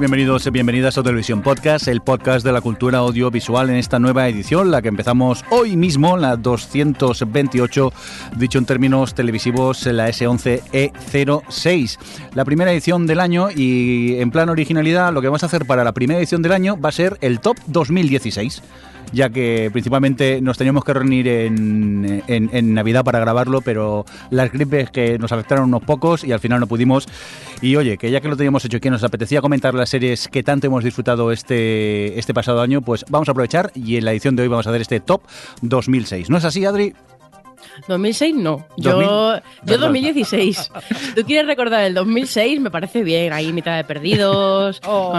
Bienvenidos y bienvenidas a Televisión Podcast, el podcast de la cultura audiovisual en esta nueva edición, la que empezamos hoy mismo, la 228, dicho en términos televisivos, la S11E06. La primera edición del año y en plan originalidad, lo que vamos a hacer para la primera edición del año va a ser el Top 2016 ya que principalmente nos teníamos que reunir en, en, Navidad para grabarlo, pero las gripes que nos afectaron unos pocos y al final no pudimos. Y oye, que ya que lo teníamos hecho y nos apetecía comentar las series que tanto hemos disfrutado este, este pasado año, pues vamos a aprovechar y en la edición de hoy vamos a hacer este top 2006. ¿No es así, Adri? 2006 no, yo, yo 2016. Si tú quieres recordar el 2006, me parece bien, ahí mitad de perdidos. Oh.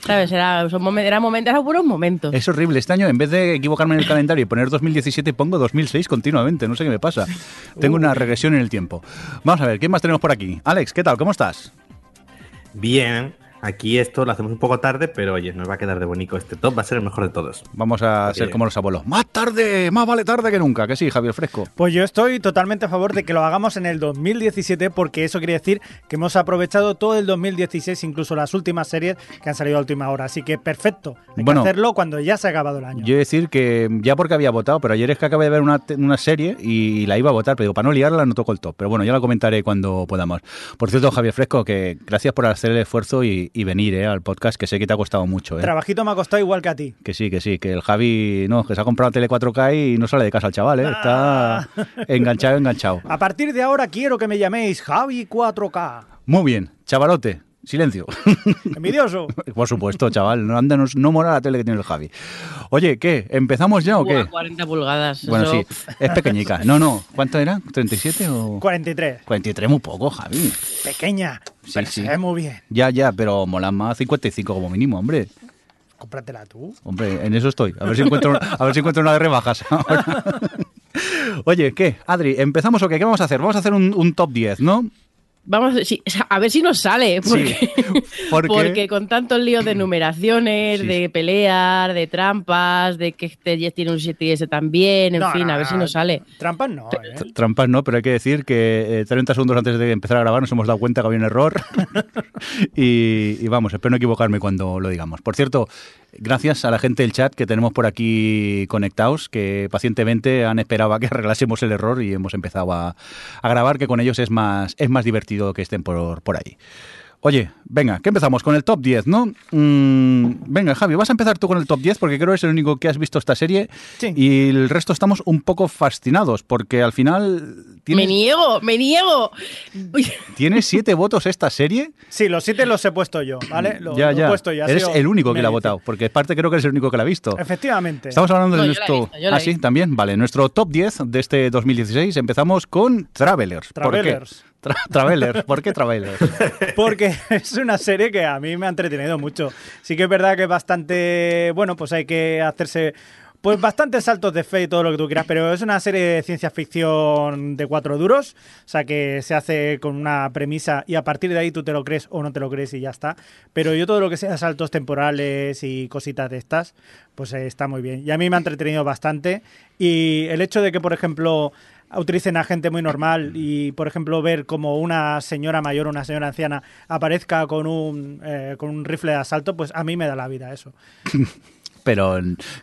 ¿Sabes? Era, son, era, momento, eran buenos momentos. Es horrible. Este año, en vez de equivocarme en el calendario y poner 2017, pongo 2006 continuamente. No sé qué me pasa. Tengo una regresión en el tiempo. Vamos a ver, ¿qué más tenemos por aquí? Alex, ¿qué tal? ¿Cómo estás? Bien. Aquí esto lo hacemos un poco tarde, pero oye, nos va a quedar de bonito este top, va a ser el mejor de todos. Vamos a ser como los abuelos. Más tarde, más vale tarde que nunca, que sí, Javier Fresco. Pues yo estoy totalmente a favor de que lo hagamos en el 2017, porque eso quiere decir que hemos aprovechado todo el 2016, incluso las últimas series que han salido a última hora. Así que perfecto, hay bueno, que hacerlo cuando ya se ha acabado el año. Yo he decir que ya porque había votado, pero ayer es que acabé de ver una, una serie y la iba a votar, pero digo, para no liarla no toco el top. Pero bueno, ya la comentaré cuando podamos. Por cierto, Javier Fresco, que gracias por hacer el esfuerzo y, y venir eh, al podcast, que sé que te ha costado mucho. ¿eh? Trabajito me ha costado igual que a ti. Que sí, que sí, que el Javi, no, que se ha comprado tele 4K y no sale de casa el chaval, ¿eh? Ah. Está enganchado, enganchado. A partir de ahora quiero que me llaméis Javi 4K. Muy bien, chavalote. Silencio. Envidioso. Por supuesto, chaval. No, anda, no, no mola la tele que tiene el Javi. Oye, ¿qué? ¿Empezamos ya o qué? 40 pulgadas. Bueno, eso... sí. Es pequeñica. No, no. ¿Cuánto era? ¿37 o...? 43. 43 muy poco, Javi. Pequeña. Sí, pero sí. se ve muy bien. Ya, ya, pero mola más 55 como mínimo, hombre. Cómpratela tú. Hombre, en eso estoy. A ver si encuentro, a ver si encuentro una de rebajas. ahora. Oye, ¿qué? Adri, ¿empezamos o qué? ¿Qué vamos a hacer? Vamos a hacer un, un top 10, ¿no? Vamos, a ver si nos sale, porque, Sí, porque- porque con tantos líos de numeraciones, Sí. de pelear, de trampas, de que este 10 tiene un 7 y ese también, en No, fin, no, a ver si no. nos sale. Trampas no, ¿eh? Trampas no, pero hay que decir que eh, 30 segundos antes de empezar a grabar nos hemos dado cuenta que había un error. y, y vamos, espero no equivocarme cuando lo digamos. Por cierto, gracias a la gente del chat que tenemos por aquí conectados, que pacientemente han esperado a que arreglásemos el error y hemos empezado a, a grabar, que con ellos es más, es más divertido que estén por, por ahí. Oye, venga, que empezamos con el top 10, ¿no? Mm, venga, Javi, vas a empezar tú con el top 10 porque creo que es el único que has visto esta serie Sí. y el resto estamos un poco fascinados porque al final ¡Me niego! ¡Me niego! tiene siete votos esta serie. Sí, los siete los he puesto yo, ¿vale? Lo, ya, ya. he puesto yo. Eres sido el único que la ha votado porque aparte creo que eres el único que la ha visto. Efectivamente. Estamos hablando de No, yo la he nuestro... visto, yo la ah, he sí, también. Vale, nuestro top 10 de este 2016 empezamos con Travelers. ¿Por qué? Tra- Travelers. ¿Por qué Travelers? Porque es una serie que a mí me ha entretenido mucho. Sí que es verdad que es bastante, bueno, pues hay que hacerse pues bastantes saltos de fe y todo lo que tú quieras, pero es una serie de ciencia ficción de cuatro duros, o sea que se hace con una premisa y a partir de ahí tú te lo crees o no te lo crees y ya está. Pero yo todo lo que sea saltos temporales y cositas de estas, pues está muy bien. Y a mí me ha entretenido bastante y el hecho de que, por ejemplo, utilicen a gente muy normal y, por ejemplo, ver como una señora mayor o una señora anciana aparezca con un, eh, con un rifle de asalto, pues a mí me da la vida eso. Pero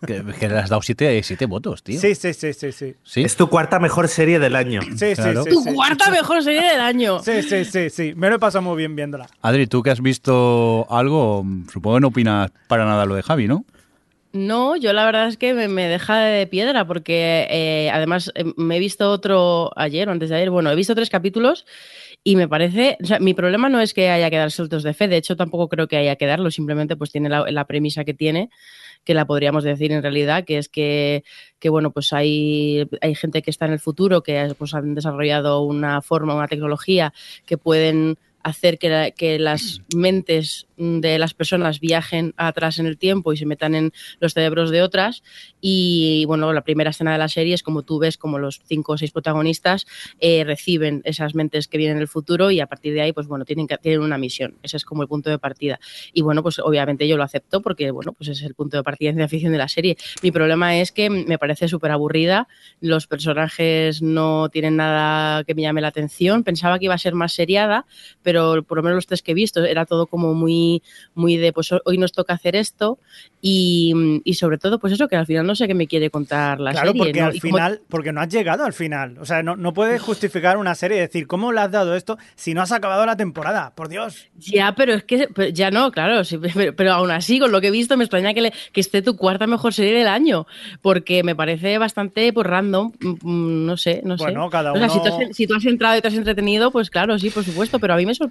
que, que le has dado siete, siete votos, tío. Sí, sí, sí, sí, sí. ¿Sí? Es tu cuarta mejor serie del año. Sí, Claro. sí, ¡Tu sí, sí. cuarta mejor serie del año! Sí, sí, sí, sí. Me lo he pasado muy bien viéndola. Adri, tú que has visto algo, supongo que no opinas para nada lo de Javi, ¿no? No, yo la verdad es que me, deja de piedra porque eh, además eh, me he visto otro ayer o antes de ayer, bueno, he visto tres capítulos y me parece, o sea, mi problema no es que haya que dar de fe, de hecho tampoco creo que haya que darlo, simplemente pues tiene la, premisa que tiene, que la podríamos decir en realidad, que es que, que, bueno, pues hay, hay gente que está en el futuro, que pues han desarrollado una forma, una tecnología que pueden hacer que, que, las mentes de las personas viajen atrás en el tiempo y se metan en los cerebros de otras. Y bueno, la primera escena de la serie es como tú ves como los cinco o seis protagonistas eh, reciben esas mentes que vienen del futuro y a partir de ahí, pues bueno, tienen, que, tienen una misión. Ese es como el punto de partida. Y bueno, pues obviamente yo lo acepto porque, bueno, pues es el punto de partida de afición de la serie. Mi problema es que me parece súper aburrida. Los personajes no tienen nada que me llame la atención. Pensaba que iba a ser más seriada, pero pero por lo menos los tres que he visto era todo como muy, muy de, pues hoy nos toca hacer esto y, sobre todo, pues eso, que al final no sé qué me quiere contar la serie. Claro, porque al final, porque no has llegado al final. O sea, no, no puedes justificar una serie y decir, ¿cómo le has dado esto si no has acabado la temporada? Por Dios. Ya, pero es que, ya no, claro, pero, aún así, con lo que he visto, me extraña que, que esté tu cuarta mejor serie del año, porque me parece bastante, pues, random, mm, mm, no sé, no bueno, sé. cada uno... si, tú has, si, tú has, entrado y te has entretenido, pues claro, sí, por supuesto, pero a mí me sorprende.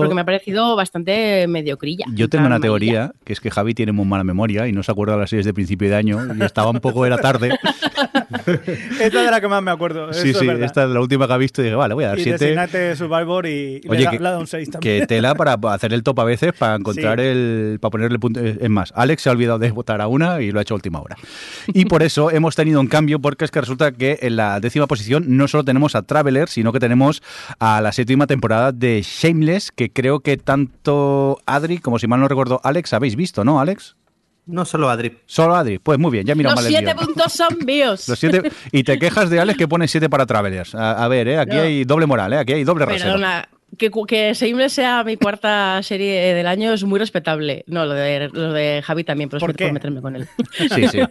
Porque me ha parecido bastante mediocrilla. Yo tengo una teoría, que es que Javi tiene muy mala memoria y no se acuerda de las series de principio de año y estaba un poco de la tarde. esta es de la que más me acuerdo. Sí, sí, esta es la última que ha visto y dije, vale, voy a dar 7. Survivor y, Oye, le, da, un 6 también. Que tela para hacer el top a veces, para encontrar el. para ponerle punto. Es más, Alex se ha olvidado de votar a una y lo ha hecho a última hora. Y por eso hemos tenido un cambio, porque es que resulta que en la décima posición no solo tenemos a Traveler, sino que tenemos a la séptima temporada de Shameless, que creo que tanto Adri como si mal no recuerdo Alex habéis visto, ¿no, Alex? No solo Adri. Solo Adri. Pues muy bien, ya mira Los siete puntos son míos. Los siete, y te quejas de Alex que pone siete para Travelers. A, ver, ¿eh? aquí hay doble moral, ¿eh? aquí hay doble Perdona, que, que sea mi cuarta serie del año es muy respetable. No, lo de, lo de Javi también, pero es por meterme con él. Sí, sí.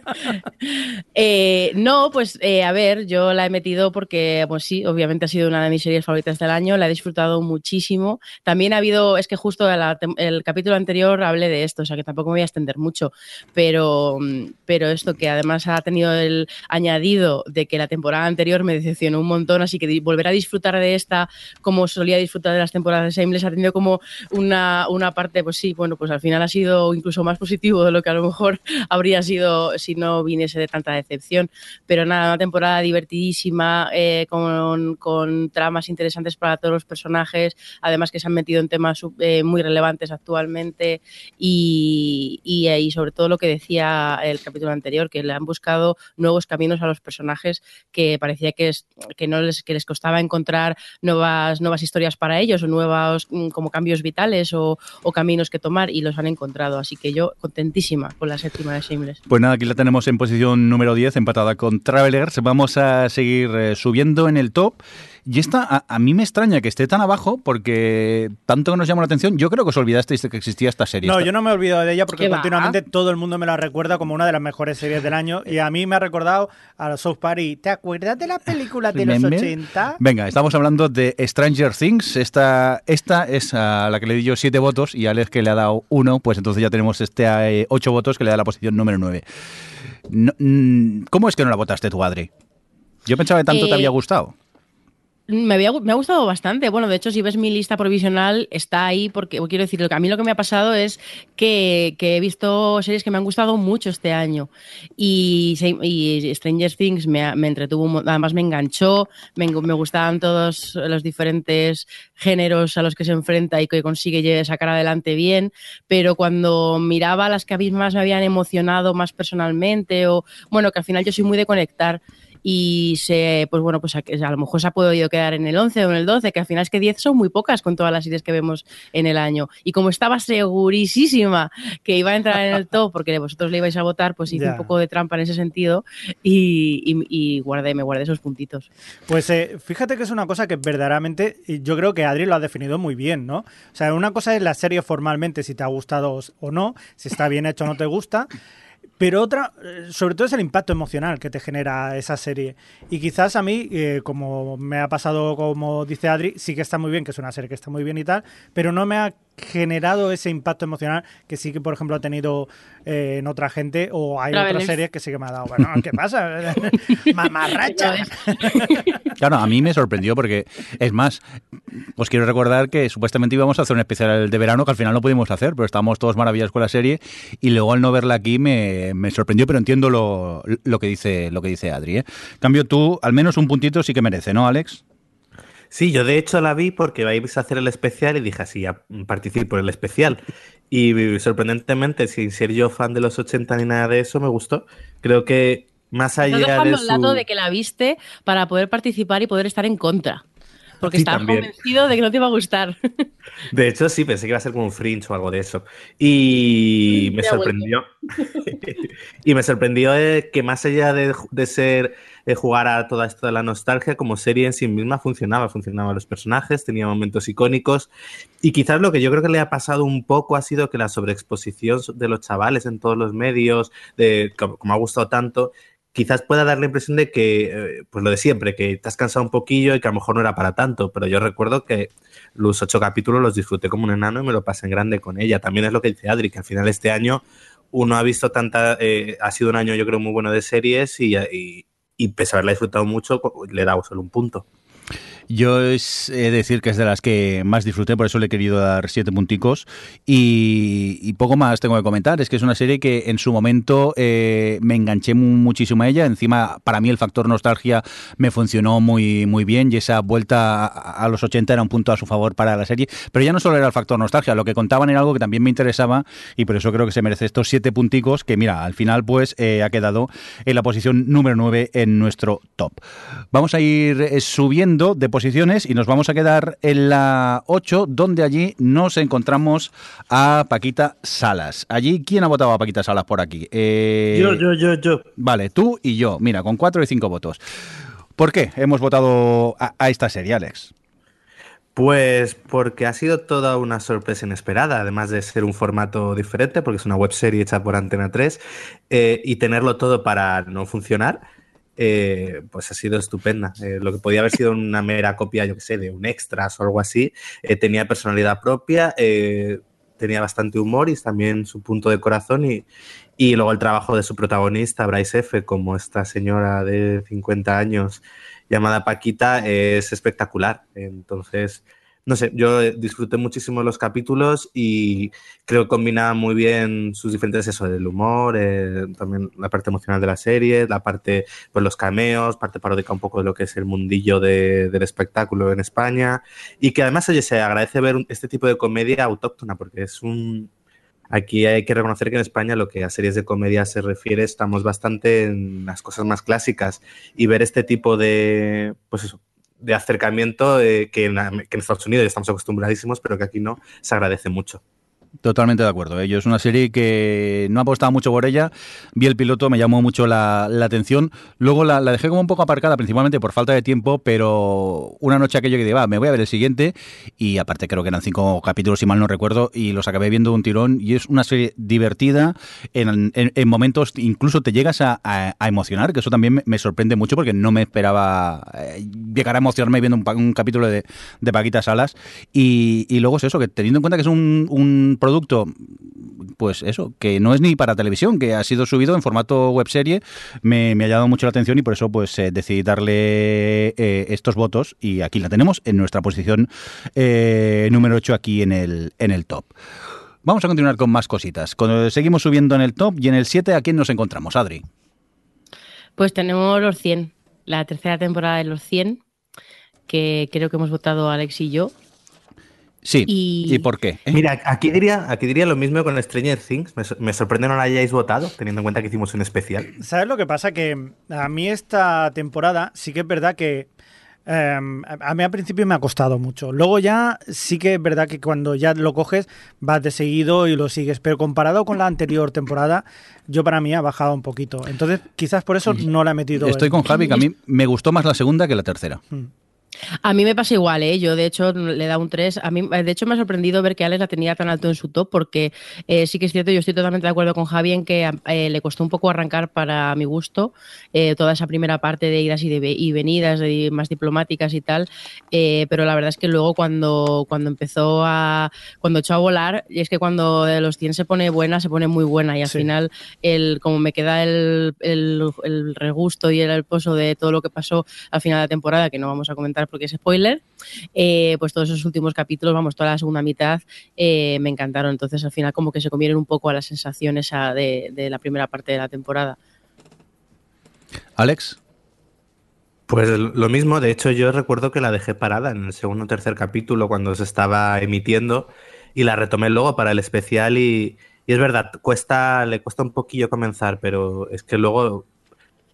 Eh, no, pues eh, a ver, yo la he metido porque, pues sí, obviamente ha sido una de mis series favoritas del año, la he disfrutado muchísimo. También ha habido, es que justo el capítulo anterior hablé de esto, o sea que tampoco me voy a extender mucho, pero, pero esto que además ha tenido el añadido de que la temporada anterior me decepcionó un montón, así que volver a disfrutar de esta como solía disfrutar de las temporadas de Shameless ha tenido como una, una parte, pues sí, bueno, pues al final ha sido incluso más positivo de lo que a lo mejor habría sido si no viniese de tanta decepción. Pero nada, una temporada divertidísima, eh, con, con, tramas interesantes para todos los personajes, además que se han metido en temas eh, muy relevantes actualmente y, y, y, sobre todo lo que decía el capítulo anterior, que le han buscado nuevos caminos a los personajes que parecía que, es, que no les, que les costaba encontrar nuevas, nuevas historias para ellos o nuevos mm, como cambios vitales o, caminos que tomar y los han encontrado. Así que yo contentísima con la séptima de Shameless. Pues nada, aquí la tenemos en posición número 10, empatada con Travelers. Vamos a seguir eh, subiendo en el top. Y esta, a, mí me extraña que esté tan abajo porque tanto que nos llamó la atención, yo creo que os olvidasteis de que existía esta serie. No, yo no me he olvidado de ella porque continuamente todo el mundo me la recuerda como una de las mejores series del año y a mí me ha recordado a los South Party. ¿Te acuerdas de la película de los 80? Venga, estamos hablando de Stranger Things. Esta, esta es a la que le di yo siete votos y a Alex que le ha dado uno, pues entonces ya tenemos este a, eh, ocho votos que le da la posición número nueve. Mm, ¿Cómo es que no la votaste tú, Adri? Yo pensaba que tanto te había eh, gustado. Me, había, ha gustado bastante. Bueno, de hecho, si ves mi lista provisional, está ahí porque, quiero decir, a mí lo que me ha pasado es que, he visto series que me han gustado mucho este año. Y, y Stranger Things me, me, entretuvo, además me enganchó, me, me, gustaban todos los diferentes géneros a los que se enfrenta y que consigue sacar adelante bien. Pero cuando miraba las que a mí más me habían emocionado más personalmente, o bueno, que al final yo soy muy de conectar y se, pues bueno, pues a, a, lo mejor se ha podido quedar en el 11 o en el 12, que al final es que 10 son muy pocas con todas las series que vemos en el año. Y como estaba segurísima que iba a entrar en el top porque vosotros le ibais a votar, pues hice un poco de trampa en ese sentido y, y, guardé, me guardé esos puntitos. Pues eh, fíjate que es una cosa que verdaderamente yo creo que Adri lo ha definido muy bien, ¿no? O sea, una cosa es la serie formalmente, si te ha gustado o no, si está bien hecho o no te gusta. Pero otra, eh, sobre todo es el impacto emocional que te genera esa serie. Y quizás a mí, eh, como me ha pasado, como dice Adri, sí que está muy bien, que es una serie que está muy bien y tal, pero no me ha generado ese impacto emocional que sí que, por ejemplo, ha tenido eh, en otra gente o hay Travelers. otras series que sí que me ha dado. Bueno, ¿qué pasa? Mamarracha. Claro, a mí me sorprendió porque, es más, os quiero recordar que supuestamente íbamos a hacer un especial de verano que al final no pudimos hacer, pero estábamos todos maravillados con la serie y luego al no verla aquí me, me sorprendió, pero entiendo lo, lo que dice lo que dice Adri. ¿eh? En cambio, tú, al menos un puntito sí que merece, ¿no, Alex? Sí, yo de hecho la vi porque vais a hacer el especial y dije así, ya participo en el especial. Y sorprendentemente, sin ser yo fan de los 80 ni nada de eso, me gustó. Creo que más Estás allá dejando de al lado su... de que la viste para poder participar y poder estar en contra. Porque también. convencido de que no te iba a gustar. De hecho, sí, pensé que iba a ser como un fringe o algo de eso. Y me sorprendió. y me sorprendió eh, que más allá de, de ser eh, jugar a toda esto de la nostalgia, como serie en sí misma funcionaba. Funcionaban los personajes, tenía momentos icónicos. Y quizás lo que yo creo que le ha pasado un poco ha sido que la sobreexposición de los chavales en todos los medios, de, como, como ha gustado tanto, quizás pueda dar la impresión de que, eh, pues lo de siempre, que te has cansado un poquillo y que a lo mejor no era para tanto, pero yo recuerdo que los ocho capítulos los disfruté como un enano y me lo pasé en grande con ella. También es lo que dice Adri, que al final este año uno ha visto tanta, eh, ha sido un año yo creo muy bueno de series y, y, y pese a haberla disfrutado mucho, le he dado solo un punto. Yo es he de decir que es de las que más disfruté, por eso le he querido dar siete punticos. Y, poco más tengo que comentar. Es que es una serie que en su momento eh, me enganché mu- muchísimo a ella. Encima, para mí, el factor nostalgia me funcionó muy, muy bien y esa vuelta a, a los 80 era un punto a su favor para la serie. Pero ya no solo era el factor nostalgia, lo que contaban era algo que también me interesaba y por eso creo que se merece estos siete punticos que, mira, al final, pues eh, ha quedado en la posición número 9 en nuestro top. Vamos a ir eh, subiendo de posiciones y nos vamos a quedar en la 8, donde allí nos encontramos a Paquita Salas. Allí, ¿quién ha votado a Paquita Salas por aquí? Eh, Yo, yo, yo, yo. Vale, tú y yo. Mira, con cuatro y cinco votos. ¿Por qué hemos votado a, a esta serie, Alex? Pues porque ha sido toda una sorpresa inesperada, además de ser un formato diferente, porque es una web serie hecha por Antena 3, eh, y tenerlo todo para no funcionar, eh, pues ha sido estupenda. Eh, lo que podía haber sido una mera copia, yo que sé, de un extras o algo así, eh, tenía personalidad propia, tenía bastante humor y también su punto de corazón y, y luego el trabajo de su protagonista, Bryce F., como esta señora de 50 años llamada Paquita, es espectacular. Entonces, no sé, yo disfruté muchísimo los capítulos y creo que combina muy bien sus diferentes eso, el humor, eh, también la parte emocional de la serie, la parte, pues los cameos, parte paródica un poco de lo que es el mundillo de- del espectáculo en España. Y que además, oye, se agradece ver este tipo de comedia autóctona porque es un... Aquí hay que reconocer que en España lo que a series de comedia se refiere estamos bastante en las cosas más clásicas. Y ver este tipo de, pues eso, de acercamiento eh, que, en, que en Estados Unidos estamos acostumbradísimos, pero que aquí no, se agradece mucho. Totalmente de acuerdo. ¿eh? Yo es una serie que no apostaba mucho por ella. Vi el piloto, me llamó mucho la, la atención. Luego la, la dejé como un poco aparcada, principalmente por falta de tiempo, pero una noche aquello que dije, va, me voy a ver el siguiente. Y aparte creo que eran cinco capítulos, si mal no recuerdo, y los acabé viendo un tirón. Y es una serie divertida. En, en- en momentos incluso te llegas a, a- emocionar, que eso también me, sorprende mucho porque no me esperaba eh, llegar a emocionarme viendo un, un capítulo de, de Paquita Salas. Y, y luego es eso, que teniendo en cuenta que es un producto, pues eso, que no es ni para televisión, que ha sido subido en formato webserie, me, me ha llamado mucho la atención y por eso pues eh, decidí darle eh, estos votos y aquí la tenemos en nuestra posición eh, número 8 aquí en el, en el top. Vamos a continuar con más cositas. Cuando seguimos subiendo en el top y en el 7, ¿a quién nos encontramos, Adri? Pues tenemos los 100, la tercera temporada de los 100, que creo que hemos votado Alex y yo. Sí. Y- ¿Y, por qué? ¿Eh? Mira, aquí diría, aquí diría lo mismo con Stranger Things. Me, me sorprende no la hayáis votado, teniendo en cuenta que hicimos un especial. ¿Sabes lo que pasa? Que a mí esta temporada sí que es verdad que eh, a mí al principio me ha costado mucho. Luego ya sí que es verdad que cuando ya lo coges vas de seguido y lo sigues. Pero comparado con la anterior temporada, yo para mí ha bajado un poquito. Entonces quizás por eso no la he metido. Estoy en- con Javi, que a mí me gustó más la segunda que la tercera. Mm. A mí me pasa igual, ¿eh? Yo, de hecho, le da un 3. A mí, de hecho, me ha sorprendido ver que Alex la tenía tan alto en su top, porque eh, sí que es cierto, yo estoy totalmente de acuerdo con Javi en que eh, le costó un poco arrancar para mi gusto eh, toda esa primera parte de idas y, de, y venidas, de, más diplomáticas y tal. pero la verdad es que luego, cuando, cuando empezó a. Cuando echó a volar, y es que cuando de los 100 se pone buena, se pone muy buena, y al final, el, como me queda el, el, el regusto y el, el pozo de todo lo que pasó al final de la temporada, que no vamos a comentar porque es spoiler, eh, pues todos esos últimos capítulos, vamos, toda la segunda mitad eh, me encantaron. Entonces al final como que se comieron un poco a la sensación esa de, de la primera parte de la temporada. Alex. Pues lo mismo, de hecho yo recuerdo que la dejé parada en el segundo o tercer capítulo cuando se estaba emitiendo y la retomé luego para el especial y, y es verdad, cuesta, le cuesta un poquillo comenzar, pero es que luego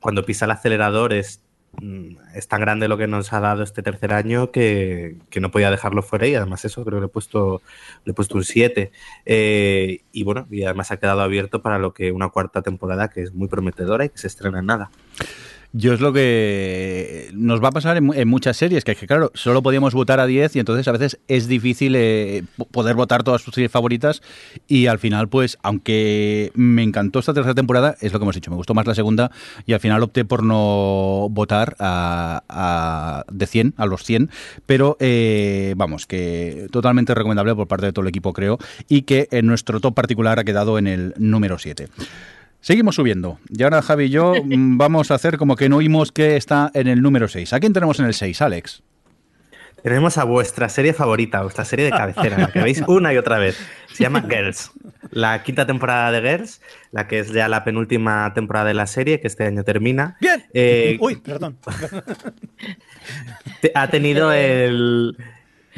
cuando pisa el acelerador es es tan grande lo que nos ha dado este tercer año que, que, no podía dejarlo fuera y además eso creo que le he puesto, le he puesto un 7 eh, y bueno, y además ha quedado abierto para lo que una cuarta temporada que es muy prometedora y que se estrena en nada. Yo es lo que nos va a pasar en, en muchas series, que, es que claro, solo podíamos votar a 10 y entonces a veces es difícil eh, poder votar todas tus series favoritas y al final pues, aunque me encantó esta tercera temporada, es lo que hemos dicho, me gustó más la segunda y al final opté por no votar a, a de 100, a los 100, pero eh, vamos, que totalmente recomendable por parte de todo el equipo creo y que en nuestro top particular ha quedado en el número 7. Seguimos subiendo. Y ahora Javi y yo vamos a hacer como que no oímos que está en el número 6. ¿A quién tenemos en el 6, Alex? Tenemos a vuestra serie favorita, vuestra serie de cabecera, la que veis una y otra vez. Se llama Girls. La quinta temporada de Girls, la que es ya la penúltima temporada de la serie, que este año termina. Bien. Eh, Uy, perdón. ha tenido el,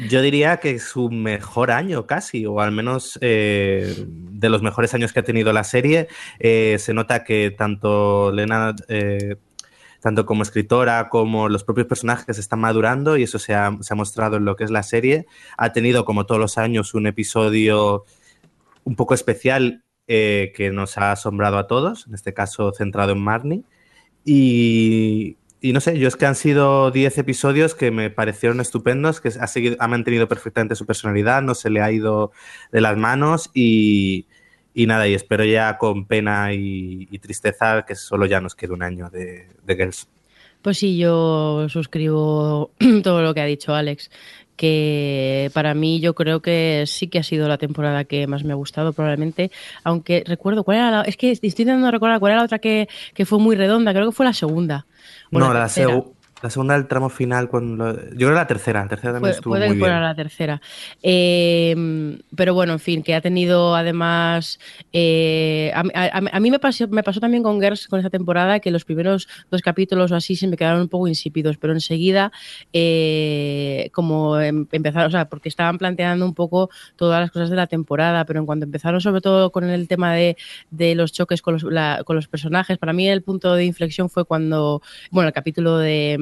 yo diría que su mejor año casi, o al menos eh, de los mejores años que ha tenido la serie. Eh, se nota que tanto Lena, eh, tanto como escritora como los propios personajes están madurando y eso se ha, mostrado en lo que es la serie. Ha tenido, como todos los años, un episodio un poco especial que nos ha asombrado a todos, en este caso centrado en Marnie. Y, y no sé, yo es que han sido 10 episodios que me parecieron estupendos, que ha, seguido, ha mantenido perfectamente su personalidad, no se le ha ido de las manos y, y nada, y espero ya con pena y, y, tristeza que solo ya nos quede un año de, de Girls. Pues sí, yo suscribo todo lo que ha dicho Alex que para mí yo creo que sí que ha sido la temporada que más me ha gustado probablemente, aunque recuerdo cuál era la, es que estoy intentando recordar cuál era la otra que, que fue muy redonda, creo que fue la segunda. No, la, la, la segunda del tramo final, cuando yo creo la tercera, la tercera también puede, estuvo puede muy bien. la tercera. Eh, pero bueno, en fin, que ha tenido además. Eh, a, a, a, mí me pasó, me pasó también con Girls con esa temporada que los primeros dos capítulos o así se me quedaron un poco insípidos, pero enseguida, eh, como em, empezaron, o sea, porque estaban planteando un poco todas las cosas de la temporada, pero en cuanto empezaron, sobre todo con el tema de, de los choques con los, la, con los personajes, para mí el punto de inflexión fue cuando, bueno, el capítulo de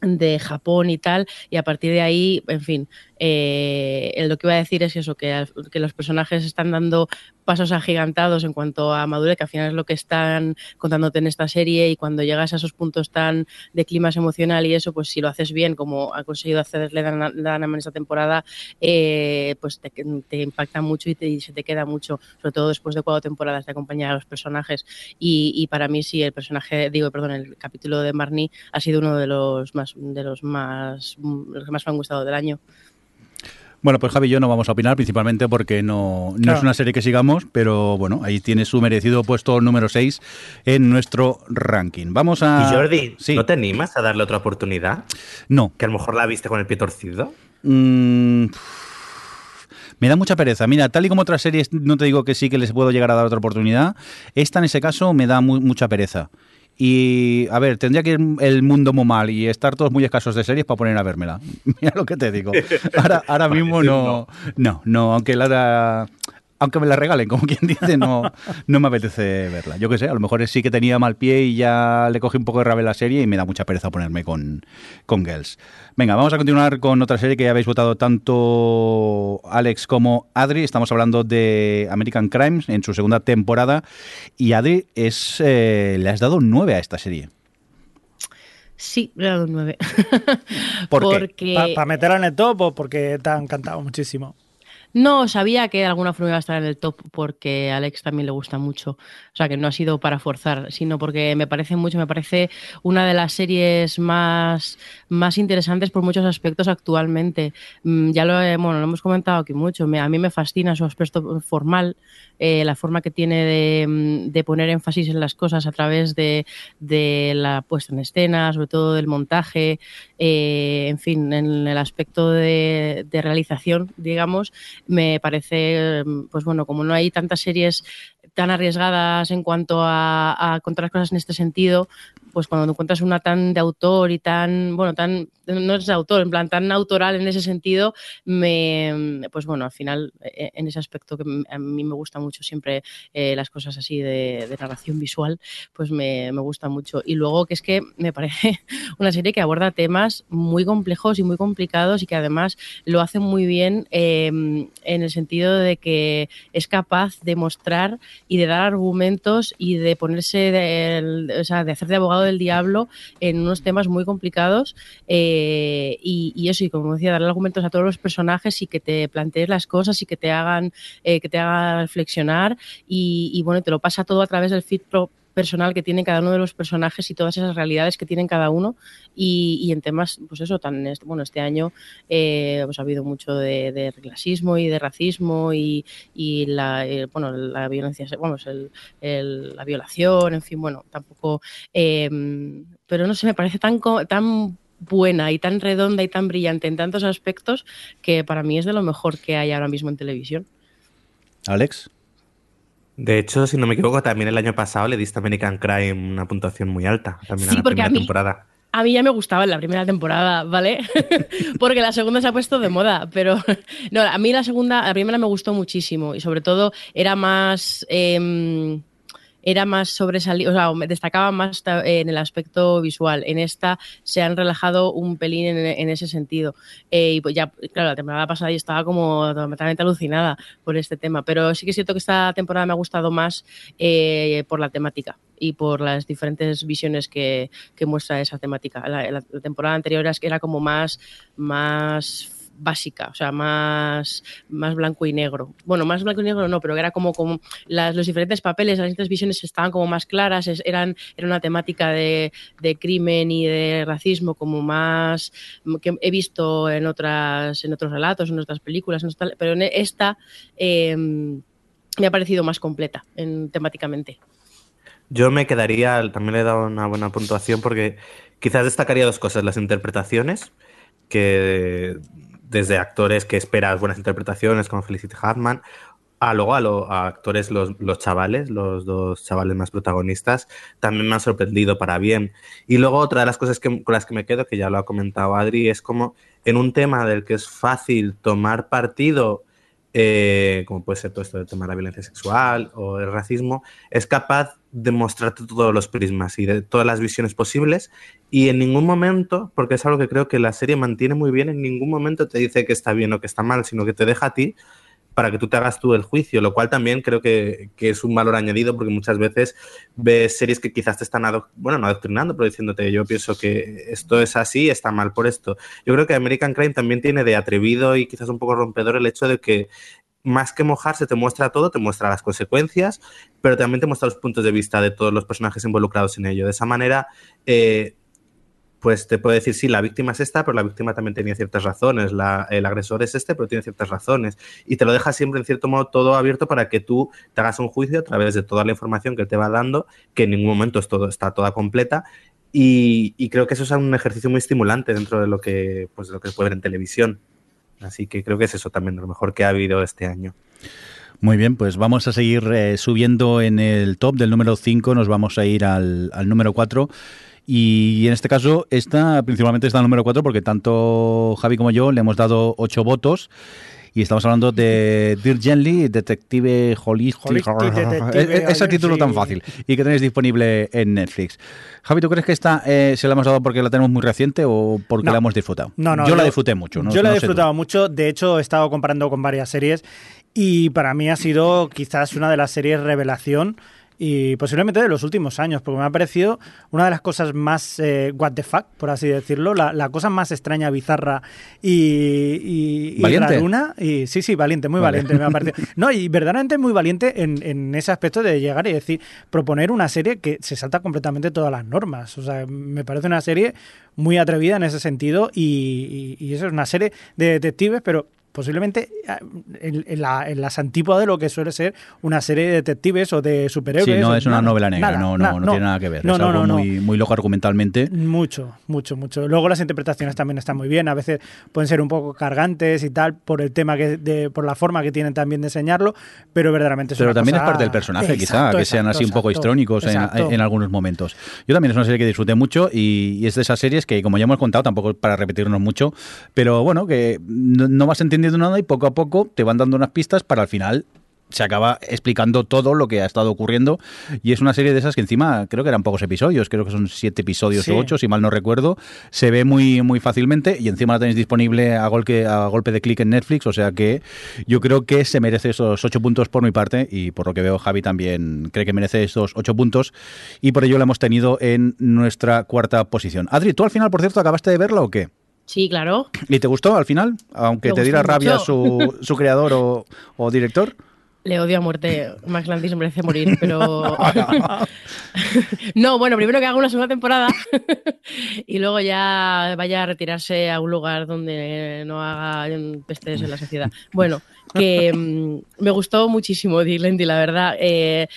de Japón y tal, y a partir de ahí, en fin, eh, lo que iba a decir es eso, que, que, los personajes están dando pasos agigantados en cuanto a madurez, que al final es lo que están contándote en esta serie, y cuando llegas a esos puntos tan de clima emocional y eso, pues si lo haces bien, como ha conseguido hacerle Dana en esta temporada, eh, pues te, te, impacta mucho y, te, y, se te queda mucho, sobre todo después de cuatro temporadas de acompañar a los personajes, y, y para mí sí, el personaje, digo, perdón, el capítulo de Marnie ha sido uno de los más, de los más, los que más me han gustado del año. Bueno, pues Javi y yo no vamos a opinar, principalmente porque no, no claro. es una serie que sigamos, pero bueno, ahí tiene su merecido puesto número 6 en nuestro ranking. Vamos a. Y Jordi, sí. ¿no te animas a darle otra oportunidad? No. Que a lo mejor la viste con el pie torcido. Mm, me da mucha pereza. Mira, tal y como otras series, no te digo que sí que les puedo llegar a dar otra oportunidad. Esta, en ese caso, me da mucha pereza. Y, a ver, tendría que ir el mundo muy mal y estar todos muy escasos de series para poner a vérmela. Mira lo que te digo. Ahora, ahora mismo no, no, no, aunque la aunque me la regalen, como quien dice, no, no me apetece verla. Yo qué sé, a lo mejor sí que tenía mal pie y ya le cogí un poco de rabia la serie y me da mucha pereza ponerme con, con Girls. Venga, vamos a continuar con otra serie que ya habéis votado tanto Alex como Adri. Estamos hablando de American Crimes en su segunda temporada y Adri es, eh, le has dado un 9 a esta serie. Sí, le he dado un 9. ¿Por. ¿Para meterla en el top o porque te ha encantado muchísimo? No, sabía que alguna forma iba a estar en el top porque a Alex también le gusta mucho. O sea, que no ha sido para forzar, sino porque me parece mucho, me parece una de las series más, más interesantes por muchos aspectos actualmente. Mm, Ya lo, bueno, lo hemos comentado aquí mucho. A mí me fascina su aspecto formal, eh, la forma que tiene de, mm, de poner énfasis en las cosas a través de, de la puesta en escena, sobre todo del montaje, eh, en fin, en el aspecto de realización, digamos, me parece, pues bueno, como no hay tantas series tan arriesgadas en cuanto a, a las cosas en este sentido, pues cuando encuentras una tan de autor y tan, bueno, tan, no es de autor, en plan tan autoral en ese sentido, me, pues bueno, al final, eh, en ese aspecto que a mí me gusta mucho siempre eh, las cosas así de, narración visual, pues me, me gusta mucho. Y luego que es que me parece una serie que aborda temas muy complejos y muy complicados y que además lo hace muy bien eh, en el sentido de que es capaz de mostrar y de dar argumentos y de ponerse, o sea, de hacer de abogado del diablo en unos temas muy complicados eh, y, eso, y como decía, darle argumentos a todos los personajes y que te plantees las cosas y que te hagan, eh, que te hagan reflexionar y, y, bueno, te lo pasa todo a través del feed pro personal que tiene cada uno de los personajes y todas esas realidades que tienen cada uno y, y en temas, pues eso, tan bueno, este año eh, pues ha habido mucho de, clasismo y de racismo y, y la, eh, bueno, la violencia, vamos, el, el, la violación, en fin, bueno, tampoco, eh, pero no sé, me parece tan, tan buena y tan redonda y tan brillante en tantos aspectos que para mí es de lo mejor que hay ahora mismo en televisión. Alex. De hecho, si no me equivoco, también el año pasado le diste American Crime una puntuación muy alta. También sí, a la porque primera a mí, temporada. A mí ya me gustaba en la primera temporada, ¿vale? porque la segunda se ha puesto de moda, pero no, a mí la segunda, la primera me gustó muchísimo y sobre todo era más... Eh, era más sobresalido, o sea, destacaba más en el aspecto visual. En esta se han relajado un pelín en, ese sentido. Eh, y pues ya, claro, la temporada pasada yo estaba como totalmente alucinada por este tema, pero sí que es cierto que esta temporada me ha gustado más eh, por la temática y por las diferentes visiones que, que muestra esa temática. La, la, la, temporada anterior era como más, más básica, o sea, más, más blanco y negro. Bueno, más blanco y negro no, pero era como, como los diferentes papeles, las diferentes visiones estaban como más claras, eran, era una temática de, de, crimen y de racismo como más que he visto en otras, en otros relatos, en otras películas, en otras, pero en esta eh, me ha parecido más completa en, temáticamente. Yo me quedaría, también le he dado una buena puntuación porque quizás destacaría dos cosas, las interpretaciones, que desde actores que esperas buenas interpretaciones como Felicity Huffman, a luego a, lo, a actores, los, los, chavales, los dos chavales más protagonistas, también me han sorprendido para bien. Y luego otra de las cosas que, con las que me quedo, que ya lo ha comentado Adri, es como en un tema del que es fácil tomar partido, eh, como puede ser todo esto del tema de la violencia sexual o el racismo, es capaz de mostrarte todos los prismas y de todas las visiones posibles y en ningún momento, porque es algo que creo que la serie mantiene muy bien, en ningún momento te dice que está bien o que está mal, sino que te deja a ti para que tú te hagas tú el juicio, lo cual también creo que, que es un valor añadido porque muchas veces ves series que quizás te están, bueno, no adoctrinando, pero diciéndote yo pienso que esto es así, está mal por esto. Yo creo que American Crime también tiene de atrevido y quizás un poco rompedor el hecho de que más que mojarse te muestra todo, te muestra las consecuencias, pero también te muestra los puntos de vista de todos los personajes involucrados en ello. De esa manera, eh, pues te puede decir, sí, la víctima es esta, pero la víctima también tenía ciertas razones, el agresor es este, pero tiene ciertas razones. Y te lo deja siempre, en cierto modo, todo abierto para que tú te hagas un juicio a través de toda la información que te va dando, que en ningún momento está toda completa. Y, y, creo que eso es un ejercicio muy estimulante dentro de lo que, pues, de lo que se puede ver en televisión. Así que creo que es eso también lo mejor que ha habido este año. Muy bien, pues vamos a seguir eh, subiendo en el top del número 5, nos vamos a ir al, al número 4. Y en este caso, esta principalmente está el número 4 porque tanto Javi como yo le hemos dado 8 votos. Y estamos hablando de Dear Gently, Detective Holistic. Detective, Ese título tan fácil y que tenéis disponible en Netflix. Javi, ¿tú crees que esta eh, se la hemos dado porque la tenemos muy reciente o porque no. la hemos disfrutado? No, no. Yo, yo la disfruté mucho. No, yo la he no disfrutado mucho. De hecho, he estado comparando con varias series y para mí ha sido quizás una de las series revelación y posiblemente de los últimos años, porque me ha parecido una de las cosas más eh, what the fuck, por así decirlo, la, cosa más extraña, bizarra y, y, ¿Valiente? Y sí, sí, valiente, muy valiente me ha parecido. No, y verdaderamente muy valiente en, en, ese aspecto de llegar y decir, proponer una serie que se salta completamente todas las normas. O sea, me parece una serie muy atrevida en ese sentido y, y eso es una serie de detectives, pero posiblemente ah, en, las antípodas de lo que suele ser una serie de detectives o de superhéroes. Sí, no es una novela negra, no, no, no, tiene nada que ver. es algo muy, muy loco argumentalmente. Mucho, mucho, mucho. Luego las interpretaciones también están muy bien, a veces pueden ser un poco cargantes y tal por el tema que, de, por la forma que tienen también de enseñarlo, pero verdaderamente es Pero también es parte del personaje, quizá, que sean así un poco histrónicos en, algunos momentos. Yo también es una serie que disfruté mucho y, es de esas series que, como ya hemos contado, tampoco para repetirnos mucho, pero bueno, que no, no vas entendiendo nada y poco a poco te van dando unas pistas para al final se acaba explicando todo lo que ha estado ocurriendo y es una serie de esas que encima creo que eran pocos episodios, creo que son siete episodios o ocho, si mal no recuerdo, se ve muy muy fácilmente y encima la tenéis disponible a golpe, a golpe de clic en Netflix, o sea que yo creo que se merece esos ocho puntos por mi parte y por lo que veo Javi también cree que merece esos ocho puntos y por ello la hemos tenido en nuestra cuarta posición. Adri, ¿tú al final, por cierto, acabaste de verla o qué? Sí, claro. ¿Y te gustó al final? Aunque te diera rabia su, su, creador o, o, director. Le odio a muerte. Max Landis merece morir, pero. no, bueno, primero que haga una segunda temporada y luego ya vaya a retirarse a un lugar donde no haga pestes en la sociedad. Bueno, que mm, me gustó muchísimo Dylan, la verdad. Eh,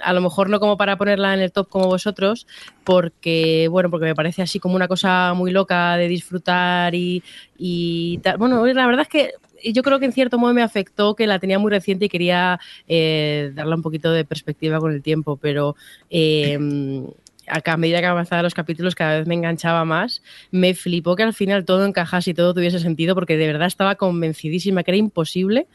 a lo mejor no como para ponerla en el top como vosotros, porque bueno, porque me parece así como una cosa muy loca de disfrutar y, y tal. Bueno, la verdad es que yo creo que en cierto modo me afectó que la tenía muy reciente y quería eh, darle un poquito de perspectiva con el tiempo, pero eh, a medida que avanzaba los capítulos cada vez me enganchaba más. Me flipó que al final todo encajase y todo tuviese sentido porque de verdad estaba convencidísima que era imposible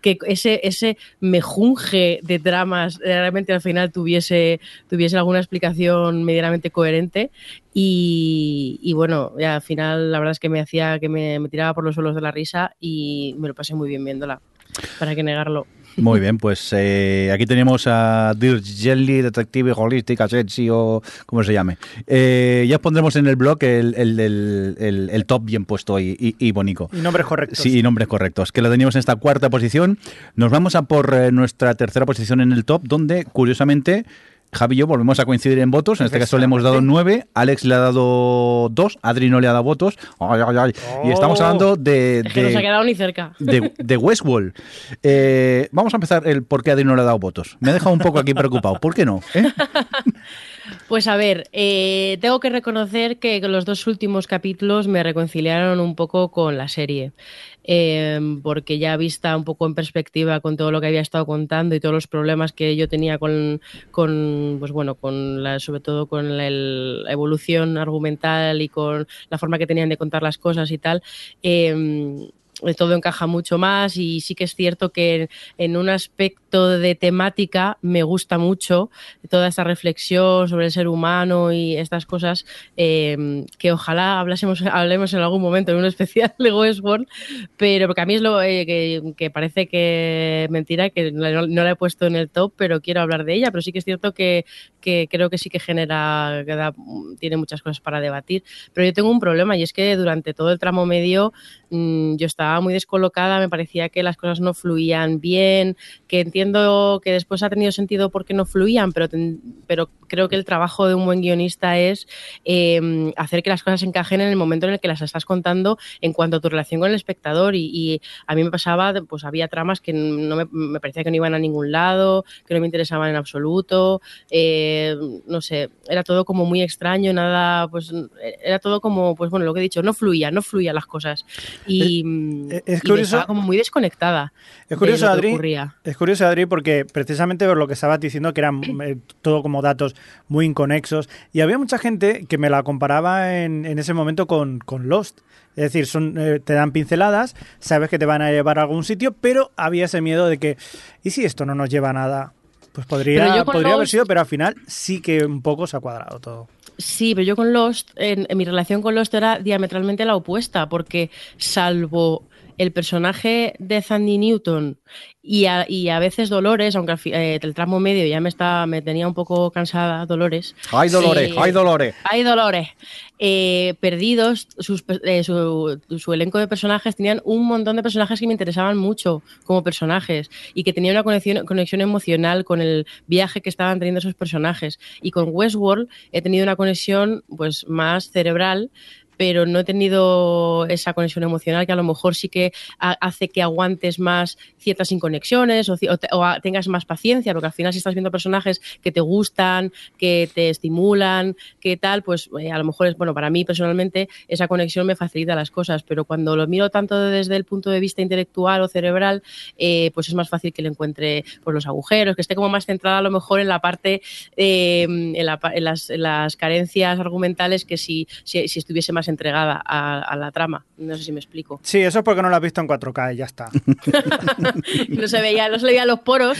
que ese, ese mejunje de dramas realmente al final tuviese, tuviese alguna explicación medianamente coherente. Y, y bueno, al final la verdad es que me hacía que me, me tiraba por los suelos de la risa y me lo pasé muy bien viéndola. ¿Para qué negarlo? Muy bien, pues eh, aquí tenemos a Dirk Jelly, Detective Holistic Agency o como se llame. Eh, ya pondremos en el blog el, el, el, top bien puesto y, y, y, bonito. Y nombres correctos. Sí, y nombres correctos. Que lo teníamos en esta cuarta posición. Nos vamos a por eh, nuestra tercera posición en el top, donde curiosamente Javi y yo volvemos a coincidir en votos. En este caso le hemos dado nueve, Alex le ha dado dos, Adri no le ha dado votos. Y estamos hablando de. Es que no se ha quedado ni cerca. De, de Westworld. Eh, vamos a empezar el por qué Adri no le ha dado votos. Me ha dejado un poco aquí preocupado. ¿Por qué no? ¿Eh? Pues a ver, eh, tengo que reconocer que los dos últimos capítulos me reconciliaron un poco con la serie. Eh, porque ya vista un poco en perspectiva con todo lo que había estado contando y todos los problemas que yo tenía con, con pues bueno, con la, sobre todo con la, la, evolución argumental y con la forma que tenían de contar las cosas y tal. Eh, todo encaja mucho más y sí que es cierto que en un aspecto de temática me gusta mucho toda esta reflexión sobre el ser humano y estas cosas eh, que ojalá hablásemos, hablemos en algún momento en un especial de Westworld, pero porque a mí es lo eh, que, parece que mentira que no, la he puesto en el top, pero quiero hablar de ella, pero sí que es cierto que, que creo que sí que genera, que da, tiene muchas cosas para debatir, pero yo tengo un problema y es que durante todo el tramo medio mmm, yo estaba estaba muy descolocada, me parecía que las cosas no fluían bien, que entiendo que después ha tenido sentido porque no fluían, pero, pero creo que el trabajo de un buen guionista es eh, hacer que las cosas encajen en el momento en el que las estás contando en cuanto a tu relación con el espectador. Y, y a mí me pasaba, pues había tramas que no me, me, parecía que no iban a ningún lado, que no me interesaban en absoluto, eh, no sé, era todo como muy extraño, nada, pues era todo como, pues bueno, lo que he dicho, no fluía, no fluían las cosas. Y... Eh, es curioso. estaba como muy desconectada. Es curioso, Adri. Es curioso, Adri, porque precisamente por lo que estabas diciendo, que eran eh, todo como datos muy inconexos, y había mucha gente que me la comparaba en, en ese momento con, con Lost. Es decir, son, eh, te dan pinceladas, sabes que te van a llevar a algún sitio, pero había ese miedo de que, ¿y si esto no nos lleva a nada? Pues podría, podría Lost... haber sido, pero al final sí que un poco se ha cuadrado todo. Sí, pero yo con Lost, en, en mi relación con Lost era diametralmente la opuesta, porque salvo el personaje de Sandy Newton y a, y a veces Dolores, aunque eh, el tramo medio ya me, está, me tenía un poco cansada, Dolores. ¡Ay, Dolores! ¡Ay, Dolores! ¡Ay, Dolores! Eh, perdidos, eh, su, elenco de personajes tenían un montón de personajes que me interesaban mucho como personajes y que tenían una conexión, conexión emocional con el viaje que estaban teniendo esos personajes. Y con Westworld he tenido una conexión pues más cerebral pero no he tenido esa conexión emocional que a lo mejor sí que hace que aguantes más ciertas inconexiones o, tengas más paciencia, porque al final si estás viendo personajes que te gustan, que te estimulan, que tal, pues eh, a lo mejor es, bueno, para mí personalmente esa conexión me facilita las cosas, pero cuando lo miro tanto desde el punto de vista intelectual o cerebral, eh, pues es más fácil que le encuentre los agujeros, que esté como más centrada a lo mejor en la parte, eh, en, las, carencias argumentales que si, si estuviese más entregada a, la trama. No sé si me explico. Sí, eso es porque no lo has visto en 4K y ya está. no se veía, no se veían los poros.